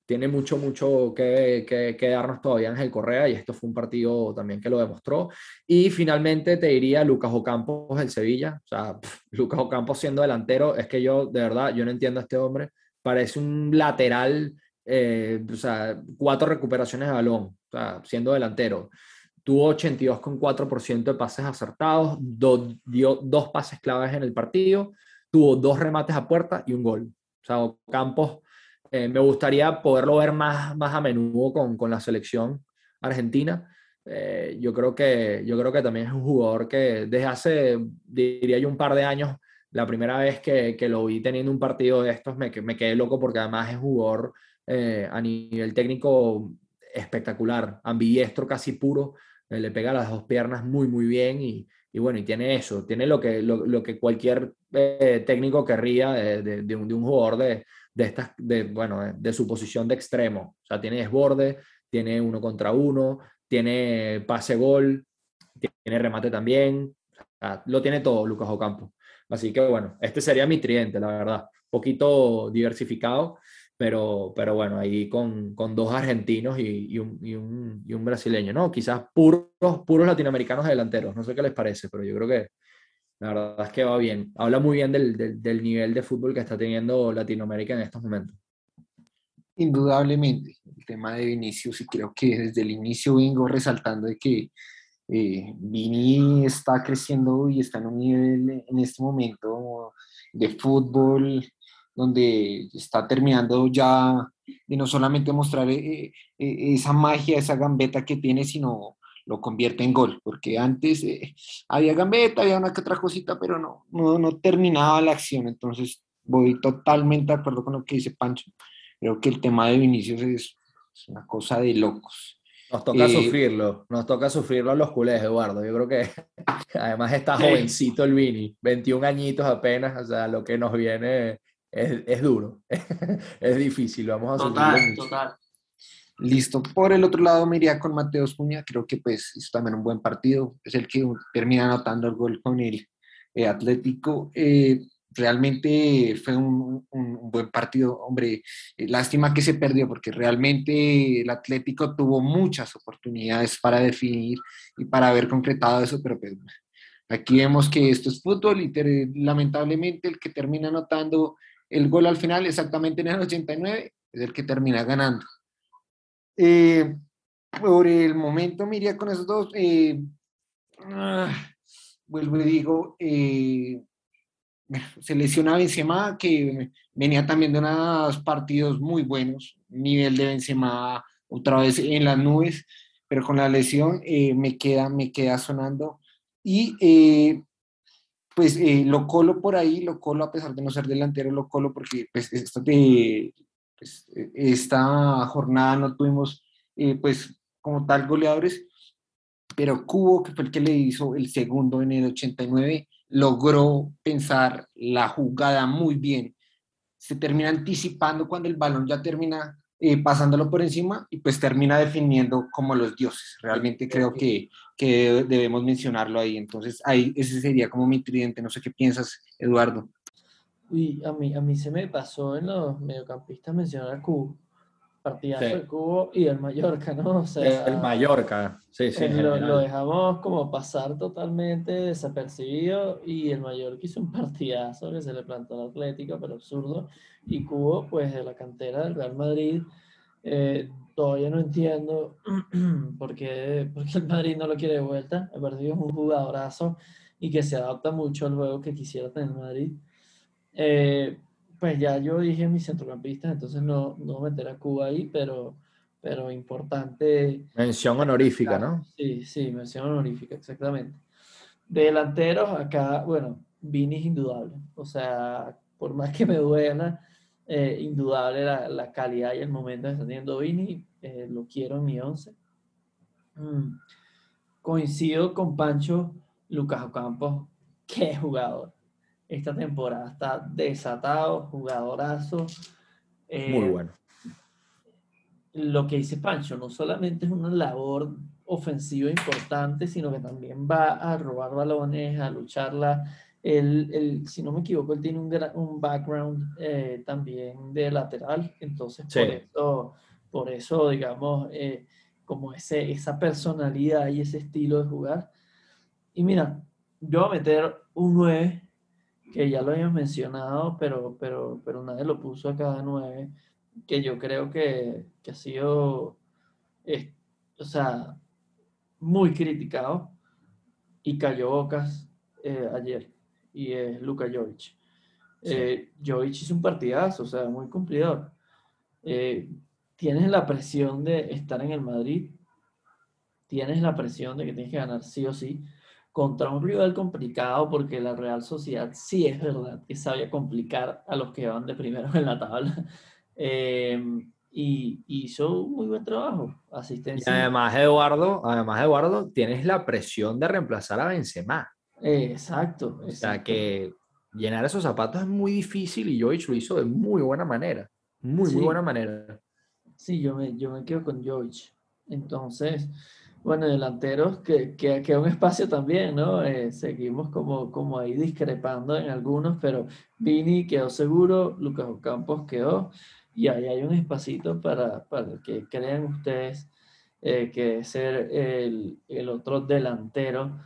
tiene mucho, mucho que, que, darnos todavía Ángel Correa y esto fue un partido también que lo demostró. Y finalmente te diría Lucas Ocampos del Sevilla. O sea, [laughs] Lucas Ocampos siendo delantero, es que yo, de verdad, yo no entiendo a este hombre. Parece un lateral, eh, o sea, cuatro recuperaciones de balón, o sea, siendo delantero. Tuvo 82,4% de pases acertados, dio dos pases claves en el partido, tuvo dos remates a puerta y un gol. O sea, Ocampos eh, me gustaría poderlo ver más, más a menudo con, con la selección argentina. Eh, yo, creo que, yo creo que también es un jugador que desde hace, diría yo, un par de años, la primera vez que, que lo vi teniendo un partido de estos, me, me quedé loco porque además es jugador eh, a nivel técnico espectacular, ambidiestro casi puro, le pega las dos piernas muy, muy bien y, y bueno, y tiene eso, tiene lo que, lo, lo que cualquier técnico querría de, un, de un jugador de, de, estas, de, bueno, de su posición de extremo. O sea, tiene desborde, tiene uno contra uno, tiene pase gol, tiene remate también. lo tiene todo Lucas Ocampo. Así que bueno, este sería mi tridente, la verdad. Poquito diversificado, pero, pero bueno, ahí con, con dos argentinos y, y, un, y, un, brasileño, ¿no? Quizás puros, puros latinoamericanos delanteros. No sé qué les parece, pero yo creo que la verdad es que va bien. Habla muy bien del, del, del, nivel de fútbol que está teniendo Latinoamérica en estos momentos. Indudablemente, el tema de Vinicius, y creo que desde el inicio vengo resaltando de que eh, Vini está creciendo y está en un nivel en este momento de fútbol donde está terminando ya de no solamente mostrar eh, eh, esa magia, esa gambeta que tiene, sino lo convierte en gol, porque antes eh, había gambeta, había una que otra cosita, pero no, no, no, terminaba la acción. Entonces, voy totalmente de acuerdo con lo que dice Pancho. Creo que el tema de Vinicius es, es una cosa de locos. Nos toca eh, sufrirlo, nos toca sufrirlo a los culés, Eduardo. Yo creo que [laughs] además está jovencito el Vini, 21 añitos apenas, o sea, lo que nos viene es, es duro, [laughs] es difícil, vamos a total, Total. Listo. Por el otro lado me iría con Mateos Cuña, creo que pues hizo también un buen partido, es el que termina anotando el gol con el eh, Atlético. Eh, realmente fue un, un, buen partido, hombre, eh, lástima que se perdió porque realmente el Atlético tuvo muchas oportunidades para definir y para haber concretado eso, pero pues, aquí vemos que esto es fútbol y lamentablemente el que termina anotando el gol al final exactamente en el 89 es el que termina ganando. Eh, por el momento me iría con esos dos. Eh, ah, vuelvo y digo, eh, se lesiona Benzema, que venía también de unos partidos muy buenos, nivel de Benzema otra vez en las nubes, pero con la lesión eh, me, queda, me queda sonando. Y eh, pues lo colo por ahí, lo colo a pesar de no ser delantero, lo colo porque pues, esta, pues, esta jornada no tuvimos pues como tal goleadores, pero Cubo, que fue el que le hizo el segundo en el 89, logró pensar la jugada muy bien. Se termina anticipando cuando el balón ya termina eh, pasándolo por encima y pues termina definiendo como los dioses. Realmente creo que, que debemos mencionarlo ahí. Entonces, ahí ese sería como mi tridente. No sé qué piensas, Eduardo. Y a mí, a mí se me pasó en los mediocampistas mencionar a Cubo partidazo el Cubo y el Mallorca, ¿no? O sea, el Mallorca, sí, sí. Lo, dejamos como pasar totalmente desapercibido y el Mallorca hizo un partidazo que se le plantó al Atlético, pero absurdo. Y Cubo, pues de la cantera del Real Madrid, eh, todavía no entiendo [clears throat] por qué, por qué el Madrid no lo quiere de vuelta. El partido es un jugadorazo y que se adapta mucho al juego que quisiera tener Madrid. Eh, pues ya yo dije mis centrocampistas, entonces no, no meter a Cuba ahí, pero, pero importante. Mención honorífica, ¿no? Sí, sí, mención honorífica, exactamente. delanteros, acá, bueno, Vini es indudable. O sea, por más que me duela, eh, indudable la, la, calidad y el momento que está teniendo Vini. Eh, lo quiero en mi once. Mm. Coincido con Pancho Lucas Ocampos, qué jugador esta temporada. Está desatado, jugadorazo. Eh, Muy bueno. Lo que dice Pancho, no solamente es una labor ofensiva importante, sino que también va a robar balones, a lucharla. El, el, si no me equivoco, él tiene un, un background eh, también de lateral, entonces por, eso, por eso, digamos, eh, como ese, esa personalidad y ese estilo de jugar. Y mira, yo voy a meter un 9 que ya lo habíamos mencionado, pero, pero, pero nadie lo puso acá de nueve, que yo creo que, que ha sido, o sea, muy criticado y cayó bocas eh, ayer, y es Luka Jovic. Eh, Jovic hizo un partidazo, o sea, muy cumplidor. Eh, tienes la presión de estar en el Madrid, tienes la presión de que tienes que ganar sí o sí, contra un rival complicado porque la Real Sociedad sí es verdad que sabía complicar a los que van de primero [laughs] en la tabla. Em, y hizo un muy buen trabajo, asistencia. Y además, Eduardo, además, Eduardo, tienes la presión de reemplazar a Benzema. exacto, O sea que llenar esos zapatos es muy difícil y Jovic lo hizo de muy buena manera. Muy, muy buena manera. Sí, yo me, yo me quedo con Jovic. Entonces, bueno, delanteros que, que queda un espacio también, ¿no? Eh, seguimos como, como ahí discrepando en algunos, pero Vini quedó seguro, Lucas Ocampos quedó, y ahí hay un espacito para, para que crean ustedes eh, que ser el, el, otro delantero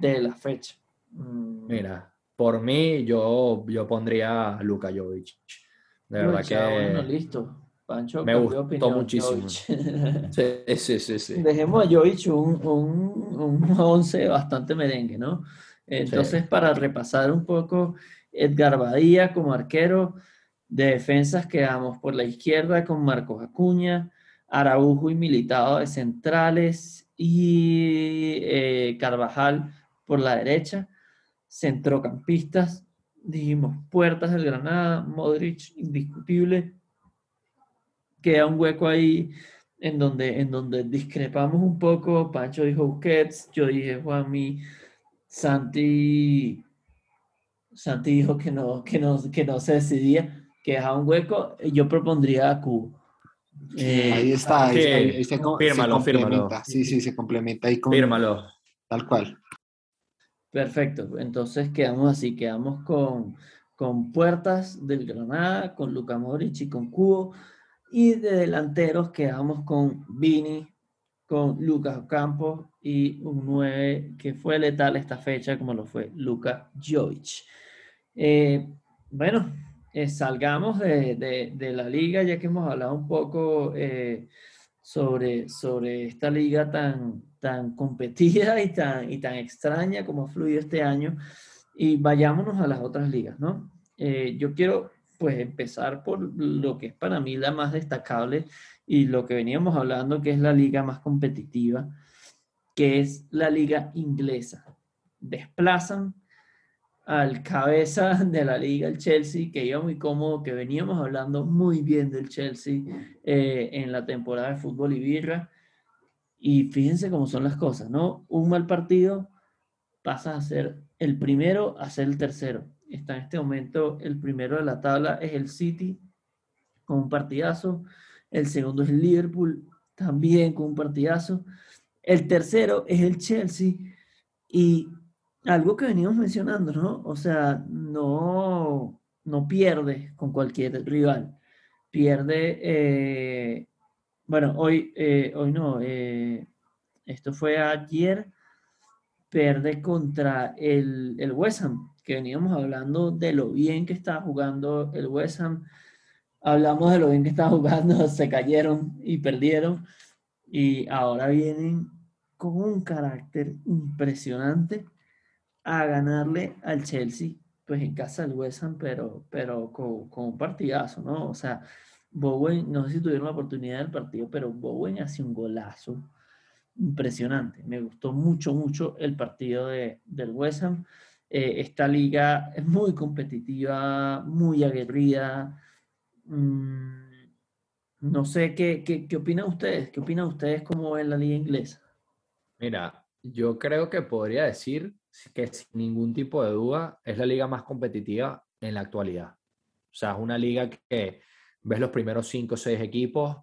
de la fecha. Mm. Mira, por mí yo, yo pondría a Luka Jovic. De verdad que... Bueno, listo. Pancho, me gustó muchísimo. [laughs] sí, sí, sí, sí, Dejemos a Jovic un, un, un 11 bastante merengue, ¿no? Entonces, para repasar un poco, Edgar Badía como arquero, de defensas quedamos por la izquierda con Marcos Acuña, Araujo y Militado de centrales y eh, Carvajal por la derecha, centrocampistas, dijimos Puertas del Granada, Modric indiscutible, queda un hueco ahí en donde, en donde discrepamos un poco. Pancho dijo Busquets, yo dije Juanmi, Santi, Santi dijo que no, que no, que no se decidía, que dejaba un hueco. Yo propondría a Q. Eh, ahí está, ahí, ahí, se, fírmalo, fírmalo. Sí, sí, se complementa ahí con. Fírmalo. Tal cual. Perfecto, entonces quedamos así, quedamos con, con Puertas del Granada, con Luca Modric y con Cubo. Y de delanteros quedamos con Vini, con Lucas Campos y un 9 que fue letal esta fecha, como lo fue Luka Jovic. Eh, bueno, eh, salgamos de, la liga, ya que hemos hablado un poco eh, sobre, sobre esta liga tan, tan competida y tan, y tan extraña como ha fluido este año y vayámonos a las otras ligas, ¿no? Eh, yo quiero pues empezar por lo que es para mí la más destacable y lo que veníamos hablando, que es la liga más competitiva, que es la liga inglesa. Desplazan al cabeza de la liga, el Chelsea, que iba muy cómodo, que veníamos hablando muy bien del Chelsea eh, en la temporada de fútbol y birra. Y fíjense cómo son las cosas, ¿no? Un mal partido pasa a ser el primero a ser el tercero. Está en este momento el primero de la tabla es el City con un partidazo. El segundo es el Liverpool también con un partidazo. El tercero es el Chelsea. Y algo que venimos mencionando, ¿no? O sea, no, no pierde con cualquier rival. Pierde, eh, bueno, hoy, eh, hoy no, eh, esto fue ayer pierde contra el, el West Ham, que veníamos hablando de lo bien que estaba jugando el West Ham. Hablamos de lo bien que estaba jugando, [laughs] se cayeron y perdieron. Y ahora vienen con un carácter impresionante a ganarle al Chelsea, pues en casa del West Ham, pero, pero con, con un partidazo, ¿no? O sea, Bowen, no sé si tuvieron la oportunidad del partido, pero Bowen hace un golazo impresionante. Me gustó mucho, mucho el partido de, del West Ham. Eh, esta liga es muy competitiva, muy aguerrida. Mm, no sé, ¿qué, qué, qué opinan ustedes? ¿Qué opinan ustedes cómo ven la liga inglesa? Mira, yo creo que podría decir que sin ningún tipo de duda es la liga más competitiva en la actualidad. O sea, es una liga que ves los primeros cinco o seis equipos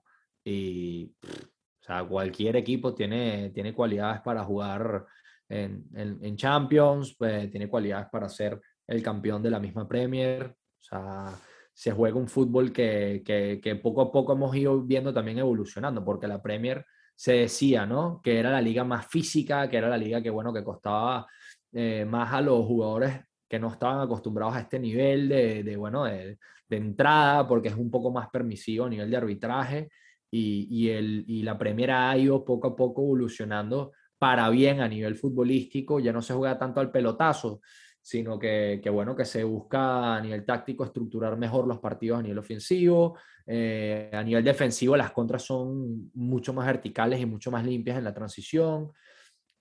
y o sea, cualquier equipo tiene, tiene cualidades para jugar en, en, Champions, pues, tiene cualidades para ser el campeón de la misma Premier. O sea, se juega un fútbol que, que, que, poco a poco hemos ido viendo también evolucionando, porque la Premier se decía, ¿no? Que era la liga más física, que era la liga que, bueno, que costaba eh, más a los jugadores que no estaban acostumbrados a este nivel de, de bueno, de, de, entrada, porque es un poco más permisivo a nivel de arbitraje y, el, y la Premier ha ido poco a poco evolucionando para bien a nivel futbolístico, ya no se juega tanto al pelotazo, sino que, que, bueno, que se busca a nivel táctico estructurar mejor los partidos a nivel ofensivo, eh, a nivel defensivo las contras son mucho más verticales y mucho más limpias en la transición.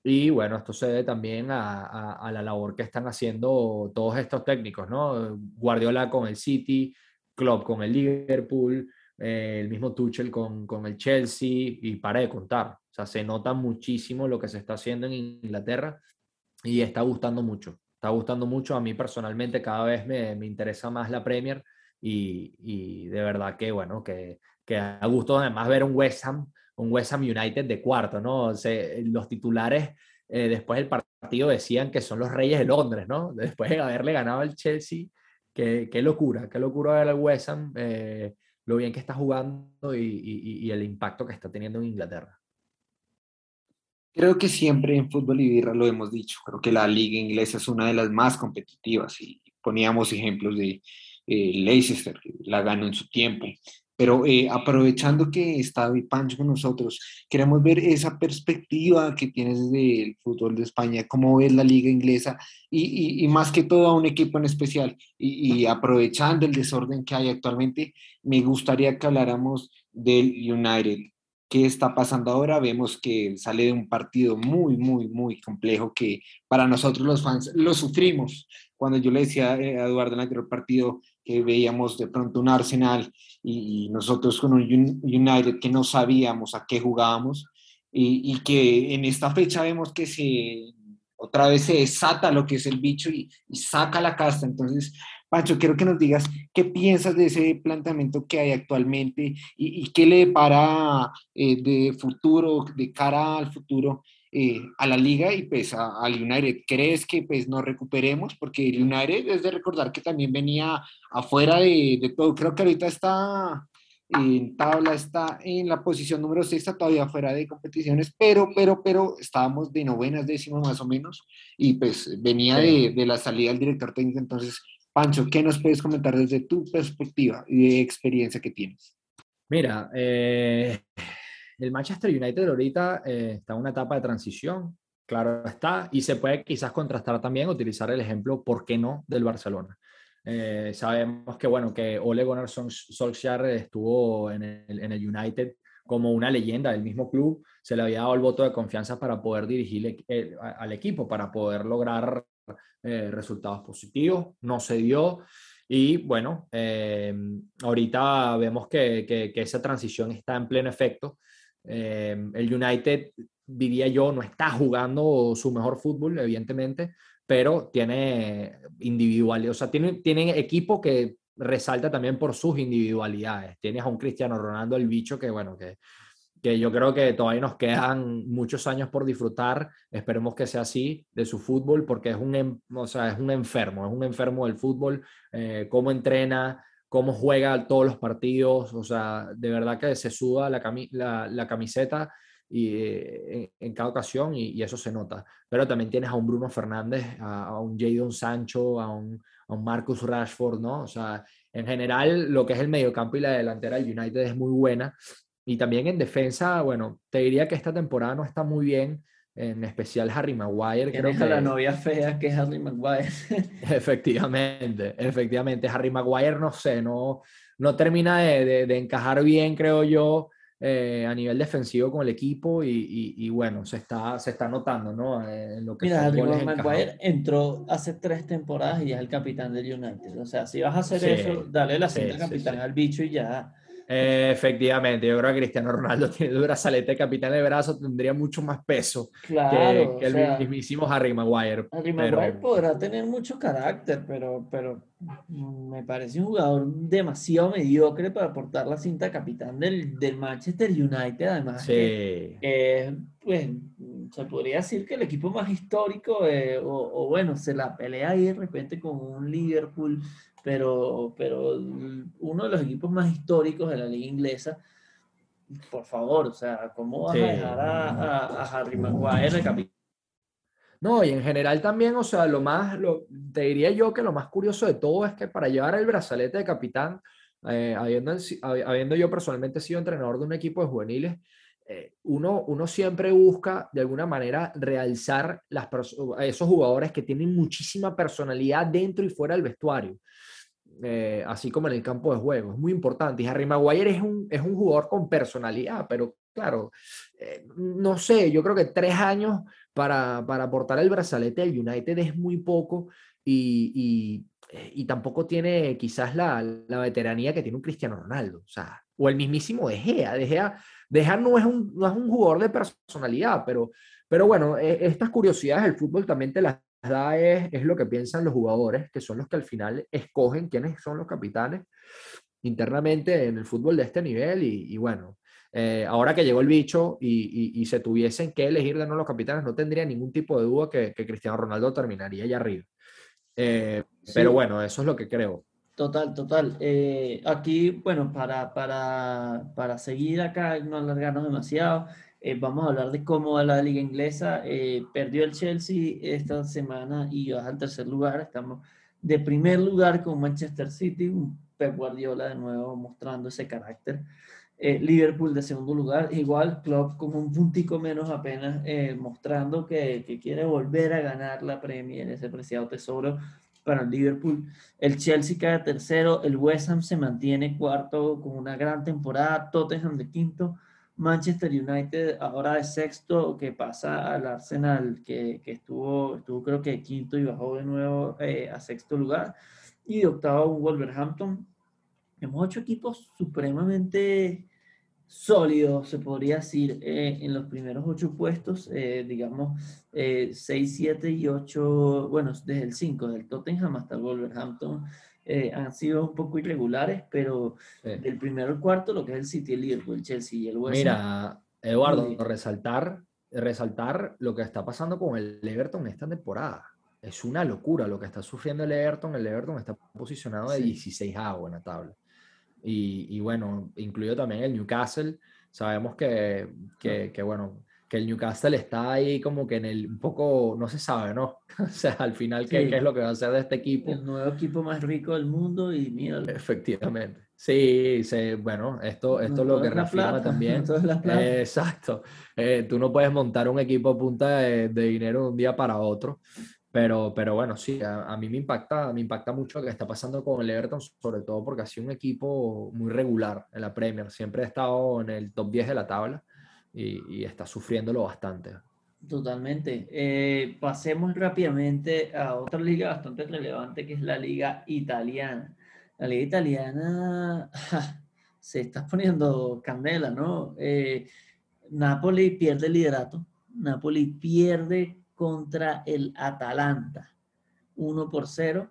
Y bueno, esto se debe también a, la labor que están haciendo todos estos técnicos, ¿no? Guardiola con el City, Klopp con el Liverpool, eh, el mismo Tuchel con, con, el Chelsea y para de contar. O sea, se nota muchísimo lo que se está haciendo en Inglaterra y está gustando mucho. Está gustando mucho. A mí personalmente cada vez me, me interesa más la Premier y, de verdad que, bueno, que, que a gusto además ver un West Ham, un West Ham United de cuarto, ¿no? Los titulares eh, después del partido decían que son los reyes de Londres, ¿no? Después de haberle ganado al Chelsea, qué, qué locura, qué locura ver al West Ham. Eh, lo bien que está jugando y, el impacto que está teniendo en Inglaterra. Creo que siempre en fútbol y birra lo hemos dicho. Creo que la liga inglesa es una de las más competitivas y poníamos ejemplos de eh, Leicester, que la ganó en su tiempo, pero eh, aprovechando que está David Pancho con nosotros, queremos ver esa perspectiva que tienes desde el fútbol de España, cómo ves la liga inglesa y, y, más que todo a un equipo en especial. Y, y, aprovechando el desorden que hay actualmente, me gustaría que habláramos del United. ¿Qué está pasando ahora? Vemos que sale de un partido muy, muy, muy complejo que para nosotros los fans lo sufrimos. Cuando yo le decía a Eduardo en el anterior partido, que veíamos de pronto un Arsenal y, nosotros con un United que no sabíamos a qué jugábamos y, y, que en esta fecha vemos que se otra vez se desata lo que es el bicho y, y saca la casta. Entonces, Pancho, quiero que nos digas qué piensas de ese planteamiento que hay actualmente y, qué le para eh, de futuro, de cara al futuro, eh, a la liga y pues al United. ¿Crees que pues nos recuperemos? Porque el United es de recordar que también venía afuera de, de todo. Creo que ahorita está en tabla, está en la posición número 6, todavía fuera de competiciones, pero, pero, pero estábamos de novenas, décimas más o menos, y pues venía de, de, la salida del director técnico. Entonces, Pancho, ¿qué nos puedes comentar desde tu perspectiva y experiencia que tienes? Mira, eh, el Manchester United ahorita eh, está en una etapa de transición, claro está, y se puede quizás contrastar también, utilizar el ejemplo, ¿por qué no?, del Barcelona. Eh, sabemos que, bueno, que Ole Gunnar Solskjaer estuvo en el, United como una leyenda del mismo club, se le había dado el voto de confianza para poder dirigir al equipo, para poder lograr resultados positivos, no se dio. Y bueno, ahorita vemos que, que, esa transición está en pleno efecto. Eh, el United, diría yo, no está jugando su mejor fútbol, evidentemente, pero tiene individualidad, o sea, tiene, tiene equipo que resalta también por sus individualidades. Tienes a un Cristiano Ronaldo, el bicho, que bueno, que, que yo creo que todavía nos quedan muchos años por disfrutar. Esperemos que sea así de su fútbol, porque es un, o sea, es un enfermo, es un enfermo del fútbol, eh, cómo entrena, cómo juega todos los partidos, o sea, de verdad que se suda la, la, camiseta y, eh, en, cada ocasión y, eso se nota. Pero también tienes a un Bruno Fernández, a, un Jadon Sancho, a un, a un, Marcus Rashford, ¿no? O sea, en general lo que es el mediocampo y la delantera del United es muy buena. Y también en defensa, bueno, te diría que esta temporada no está muy bien en especial Harry Maguire. Creo que... la novia fea que es Harry Maguire. [laughs] efectivamente, efectivamente. Harry Maguire, no sé, no, no termina de, de, encajar bien, creo yo, eh, a nivel defensivo con el equipo y, y, bueno, se está, se está notando, ¿no? Eh, lo que Mira, Harry Maguire entró hace tres temporadas y ya es el capitán del United. O sea, si vas a hacer eso, dale la cinta capitán al bicho y ya efectivamente, yo creo que Cristiano Ronaldo [laughs] tiene dura saleta de capitán de brazo, tendría mucho más peso claro, que, el mismísimo Harry Maguire. Harry Maguire podrá tener mucho carácter, pero, pero me parece un jugador demasiado mediocre para portar la cinta capitán del, del Manchester United, además. Sí. pues, se podría decir que el equipo más histórico, eh, o, o, bueno, se la pelea ahí de repente con un Liverpool pero, pero uno de los equipos más históricos de la liga inglesa, por favor, o sea, ¿cómo vas a dejar a, Harry Maguire capitán? No, y en general también, o sea, lo más, lo, te diría yo que lo más curioso de todo es que para llevar el brazalete de capitán, eh, habiendo, habiendo yo personalmente sido entrenador de un equipo de juveniles, eh, uno, uno siempre busca de alguna manera realzar las a esos jugadores que tienen muchísima personalidad dentro y fuera del vestuario. Eh, así como en el campo de juego. Es muy importante. Y Harry Maguire es un, es un jugador con personalidad, pero claro, eh, no sé, yo creo que tres años para, para aportar el brazalete del United es muy poco y, y, tampoco tiene quizás la, la, veteranía que tiene un Cristiano Ronaldo, o sea, o el mismísimo De Gea. De Gea, no, es un, no es un jugador de personalidad, pero, pero bueno, e, estas curiosidades del fútbol también te las da es, es, lo que piensan los jugadores, que son los que al final escogen quiénes son los capitanes internamente en el fútbol de este nivel. Y, bueno, eh, ahora que llegó el bicho y, y, se tuviesen que elegir de nuevo los capitanes, no tendría ningún tipo de duda que, que Cristiano Ronaldo terminaría allá arriba. Eh, pero bueno, eso es lo que creo. Total, total. Eh, aquí, bueno, para, para, para seguir acá, no alargarnos demasiado, eh, vamos a hablar de cómo va la liga inglesa. Eh, perdió el Chelsea esta semana y baja al tercer lugar. Estamos de primer lugar con Manchester City, un Pep Guardiola de nuevo mostrando ese carácter. Eh, Liverpool de segundo lugar, igual Klopp con un puntico menos apenas, mostrando que, que, quiere volver a ganar la Premier, ese preciado tesoro para el Liverpool. El Chelsea cae tercero, el West Ham se mantiene cuarto con una gran temporada, Tottenham de quinto, Manchester United ahora es sexto, que pasa al Arsenal, que, que estuvo, estuvo creo que quinto y bajó de nuevo eh, a sexto lugar. Y octavo Wolverhampton. Hemos ocho equipos supremamente sólidos, se podría decir, eh, en los primeros ocho puestos, eh, digamos, 6, 7 y 8, bueno, desde el 5, del Tottenham hasta el Wolverhampton, eh, han sido un poco irregulares, pero el del primero al cuarto, lo que es el City, el Liverpool, el Chelsea y el West Mira, Eduardo, resaltar resaltar lo que está pasando con el Everton esta temporada. Es una locura lo que está sufriendo el Everton. El Everton está posicionado de 16 a en la tabla. Y, y, bueno, incluido también el Newcastle. Sabemos que, que, que, bueno, que el Newcastle está ahí como que en el un poco, no se sabe, ¿no? [laughs] o sea, al final, ¿qué, ¿qué, es lo que va a hacer de este equipo? El nuevo equipo más rico del mundo y mira. Efectivamente. Sí, sí, bueno, esto, esto es lo que reafirma [laughs] también. Eh, exacto. Eh, tú no puedes montar un equipo a punta de, de, dinero de un día para otro. Pero, pero bueno, sí, a, a, mí me impacta, me impacta mucho lo que está pasando con el Everton, sobre todo porque ha sido un equipo muy regular en la Premier. Siempre ha estado en el top 10 de la tabla y, y está sufriéndolo bastante. Totalmente. Eh, pasemos rápidamente a otra liga bastante relevante que es la liga italiana. La liga italiana ja, se está poniendo candela, ¿no? Eh, Napoli pierde el liderato. Napoli pierde contra el Atalanta, 1 por 0.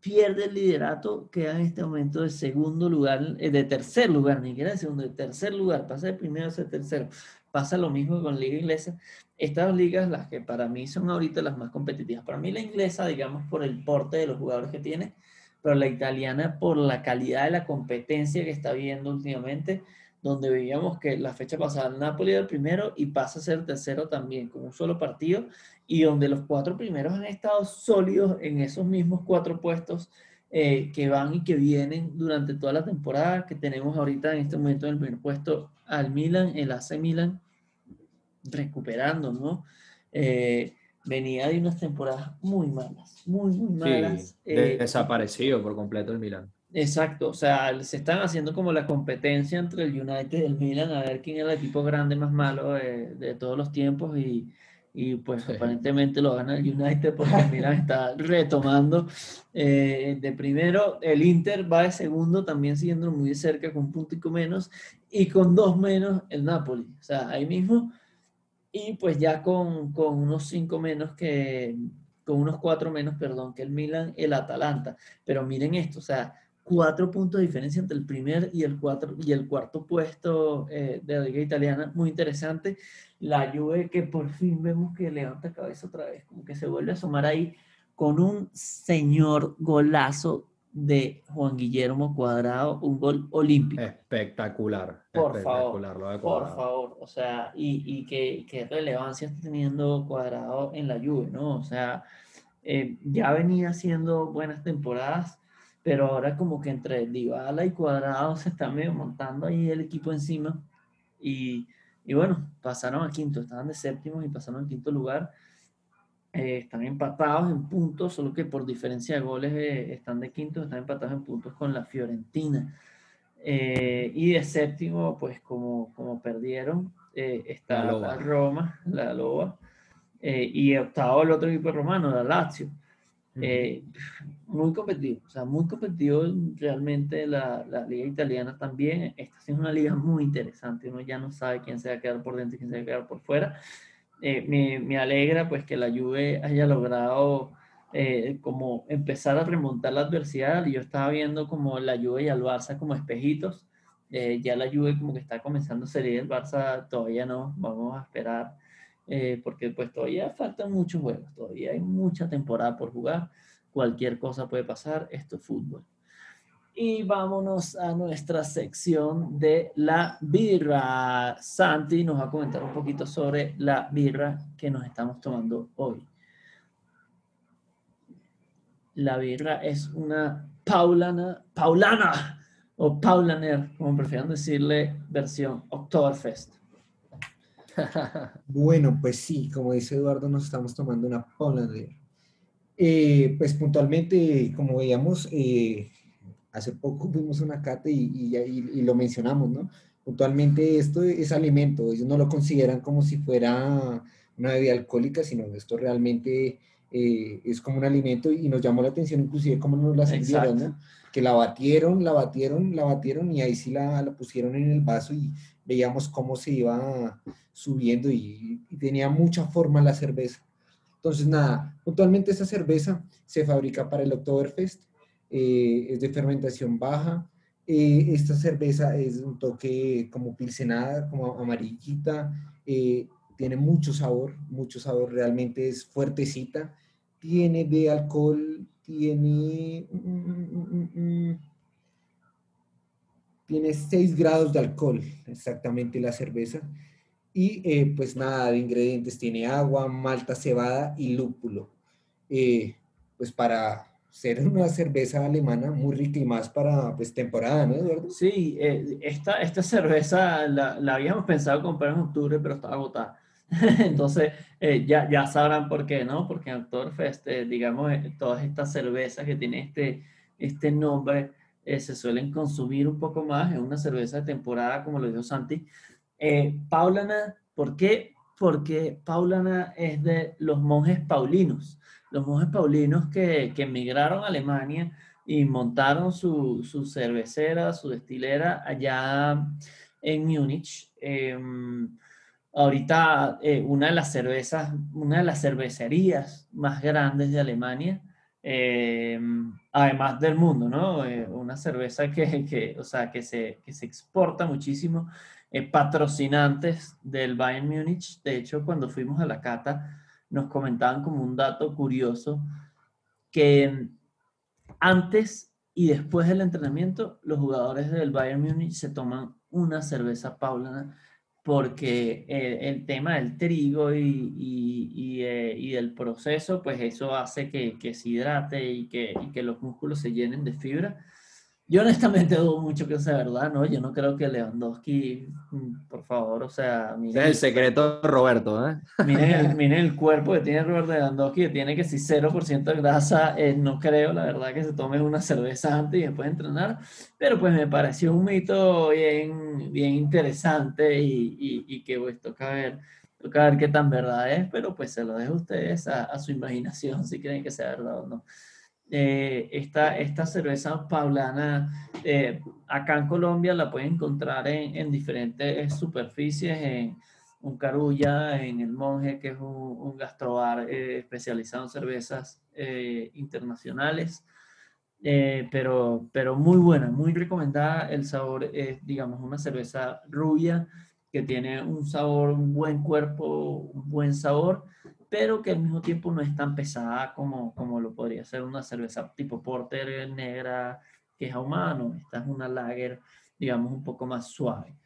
Pierde el liderato, queda en este momento de segundo lugar, eh, de tercer lugar, ni siquiera de segundo, de tercer lugar, pasa de primero a tercero. Pasa lo mismo con liga inglesa. Estas ligas, las que para mí son ahorita las más competitivas. Para mí la inglesa, digamos, por el porte de los jugadores que tiene, pero la italiana por la calidad de la competencia que está viendo últimamente donde veíamos que la fecha pasada el Napoli era el primero y pasa a ser tercero también, con un solo partido, y donde los cuatro primeros han estado sólidos en esos mismos cuatro puestos eh, que van y que vienen durante toda la temporada, que tenemos ahorita en este momento en el primer puesto al Milan, el AC Milan, recuperando, ¿no? Eh, venía de unas temporadas muy malas, muy, muy malas. Sí, eh, desaparecido por completo el Milan. Exacto, o sea, se están haciendo como la competencia entre el United y el Milan a ver quién es el equipo grande más malo de, de todos los tiempos y, y pues sí. aparentemente lo gana el United porque el Milan [laughs] está retomando eh, de primero, el Inter va de segundo también siguiendo muy de cerca con un puntico menos y con dos menos el Napoli, o sea, ahí mismo y pues ya con, con unos cinco menos que, con unos cuatro menos, perdón, que el Milan, el Atalanta, pero miren esto, o sea, cuatro puntos de diferencia entre el primer y el, cuatro, y el cuarto puesto eh, de la liga italiana, muy interesante. La Juve que por fin vemos que levanta cabeza otra vez, como que se vuelve a asomar ahí con un señor golazo de Juan Guillermo Cuadrado, un gol olímpico. Espectacular. Por espectacular, favor, por favor, o sea, y, y qué, qué, relevancia está teniendo Cuadrado en la Juve, ¿no? O sea, eh, ya venía haciendo buenas temporadas, pero ahora como que entre Dybala y Cuadrado se está medio montando ahí el equipo encima y, y bueno, pasaron a quinto, estaban de séptimos y pasaron al quinto lugar. Eh, están empatados en puntos, solo que por diferencia de goles eh, están de quinto, están empatados en puntos con la Fiorentina. Eh, y de séptimo, pues como, como perdieron, está la, la, Roma, la Loba, y octavo el otro equipo romano, la Lazio. Eh, muy competitivo, o sea, muy competitivo realmente la, la, liga italiana también. Esta es una liga muy interesante, uno ya no sabe quién se va a quedar por dentro y quién se va a quedar por fuera. Eh, me, me, alegra pues que la Juve haya logrado eh, como empezar a remontar la adversidad. Yo estaba viendo como la Juve y el Barça como espejitos. Eh, ya la Juve como que está comenzando a salir, el Barça todavía no, vamos a esperar eh, porque pues todavía faltan muchos juegos, todavía hay mucha temporada por jugar, cualquier cosa puede pasar, esto es fútbol. Y vámonos a nuestra sección de la birra. Santi nos va a comentar un poquito sobre la birra que nos estamos tomando hoy. La birra es una paulana, paulana o paulaner, como prefieran decirle, versión Oktoberfest. [laughs] bueno, pues sí, como dice Eduardo, nos estamos tomando una Polander. Eh, pues puntualmente, como veíamos, eh, hace poco fuimos a una cata y, y, y, lo mencionamos, ¿no? Puntualmente esto es alimento, ellos no lo consideran como si fuera una bebida alcohólica, sino esto realmente eh, es como un alimento y nos llamó la atención inclusive cómo nos la sirvieron, ¿no? Que la batieron, la batieron, la batieron y ahí sí la, la pusieron en el vaso y veíamos cómo se iba subiendo y, y, tenía mucha forma la cerveza. Entonces, nada, puntualmente esta cerveza se fabrica para el Oktoberfest, eh, es de fermentación baja. Eh, esta cerveza es un toque como pilcenada, como amarillita. Eh, tiene mucho sabor, mucho sabor, realmente es fuertecita, tiene de alcohol, tiene, tiene 6 grados de alcohol, exactamente la cerveza, y eh, pues nada de ingredientes, tiene agua, malta cebada y lúpulo. Eh, pues para ser una cerveza alemana muy rica y más para pues temporada, ¿no, Eduardo? Sí, eh, esta, esta cerveza la, la, habíamos pensado comprar en octubre, pero estaba agotada. [laughs] Entonces, ya, ya sabrán por qué, ¿no? Porque en Oktoberfest, digamos, todas estas cervezas que tienen este, este nombre se suelen consumir un poco más en una cerveza de temporada, como lo dijo Santi. Eh, Paulana, ¿por qué? Porque Paulana es de los monjes paulinos, los monjes paulinos que, que emigraron a Alemania y montaron su, su, cervecera, su destilera allá en Múnich. Em, ahorita eh, una de las cervezas, una de las cervecerías más grandes de Alemania, em, además del mundo, ¿no? Eh, una cerveza que, que, o sea, que, se, que se exporta muchísimo eh, patrocinantes del Bayern Múnich. De hecho, cuando fuimos a la cata, nos comentaban como un dato curioso que antes y después del entrenamiento, los jugadores del Bayern Múnich se toman una cerveza paulana porque el, tema del trigo y, y, eh, y, del proceso, pues eso hace que, que se hidrate y que, y que los músculos se llenen de fibra yo honestamente dudo mucho que sea verdad, ¿no? Yo no creo que Lewandowski, por favor, o sea... Miren, es el secreto de Roberto, ¿eh? Miren el, [laughs] cuerpo que tiene Roberto Lewandowski, que tiene que si 0% de grasa, eh, no creo, la verdad, que se tome una cerveza antes y después de entrenar, pero pues me pareció un mito bien, bien interesante y, y, y que pues toca ver, toca ver qué tan verdad es, pero pues se lo dejo a ustedes a, a su imaginación si creen que sea verdad o no. Eh, esta, esta cerveza paulana eh, acá en Colombia la pueden encontrar en, en, diferentes superficies, en un carulla, en el monje, que es un, un gastrobar eh, especializado en cervezas internacionales. pero, pero muy buena, muy recomendada. El sabor es, digamos, una cerveza rubia que tiene un sabor, un buen cuerpo, un buen sabor pero que al mismo tiempo no es tan pesada como, como lo podría ser una cerveza tipo porter negra que es ahumado. Esta es una lager, digamos, un poco más suave.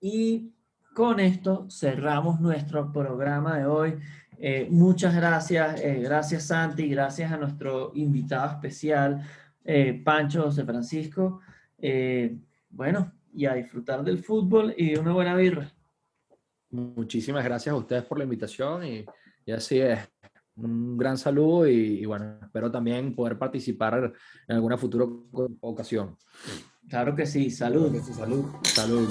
Y con esto cerramos nuestro programa de hoy. Eh, muchas gracias, eh, gracias Santi, gracias a nuestro invitado especial, eh, Pancho José Francisco. bueno, y a disfrutar del fútbol y de una buena birra. Muchísimas gracias a ustedes por la invitación y, y así es. Un gran saludo y, y, bueno, espero también poder participar en alguna futura ocasión. Claro que sí, salud. Claro que sí, salud. Salud.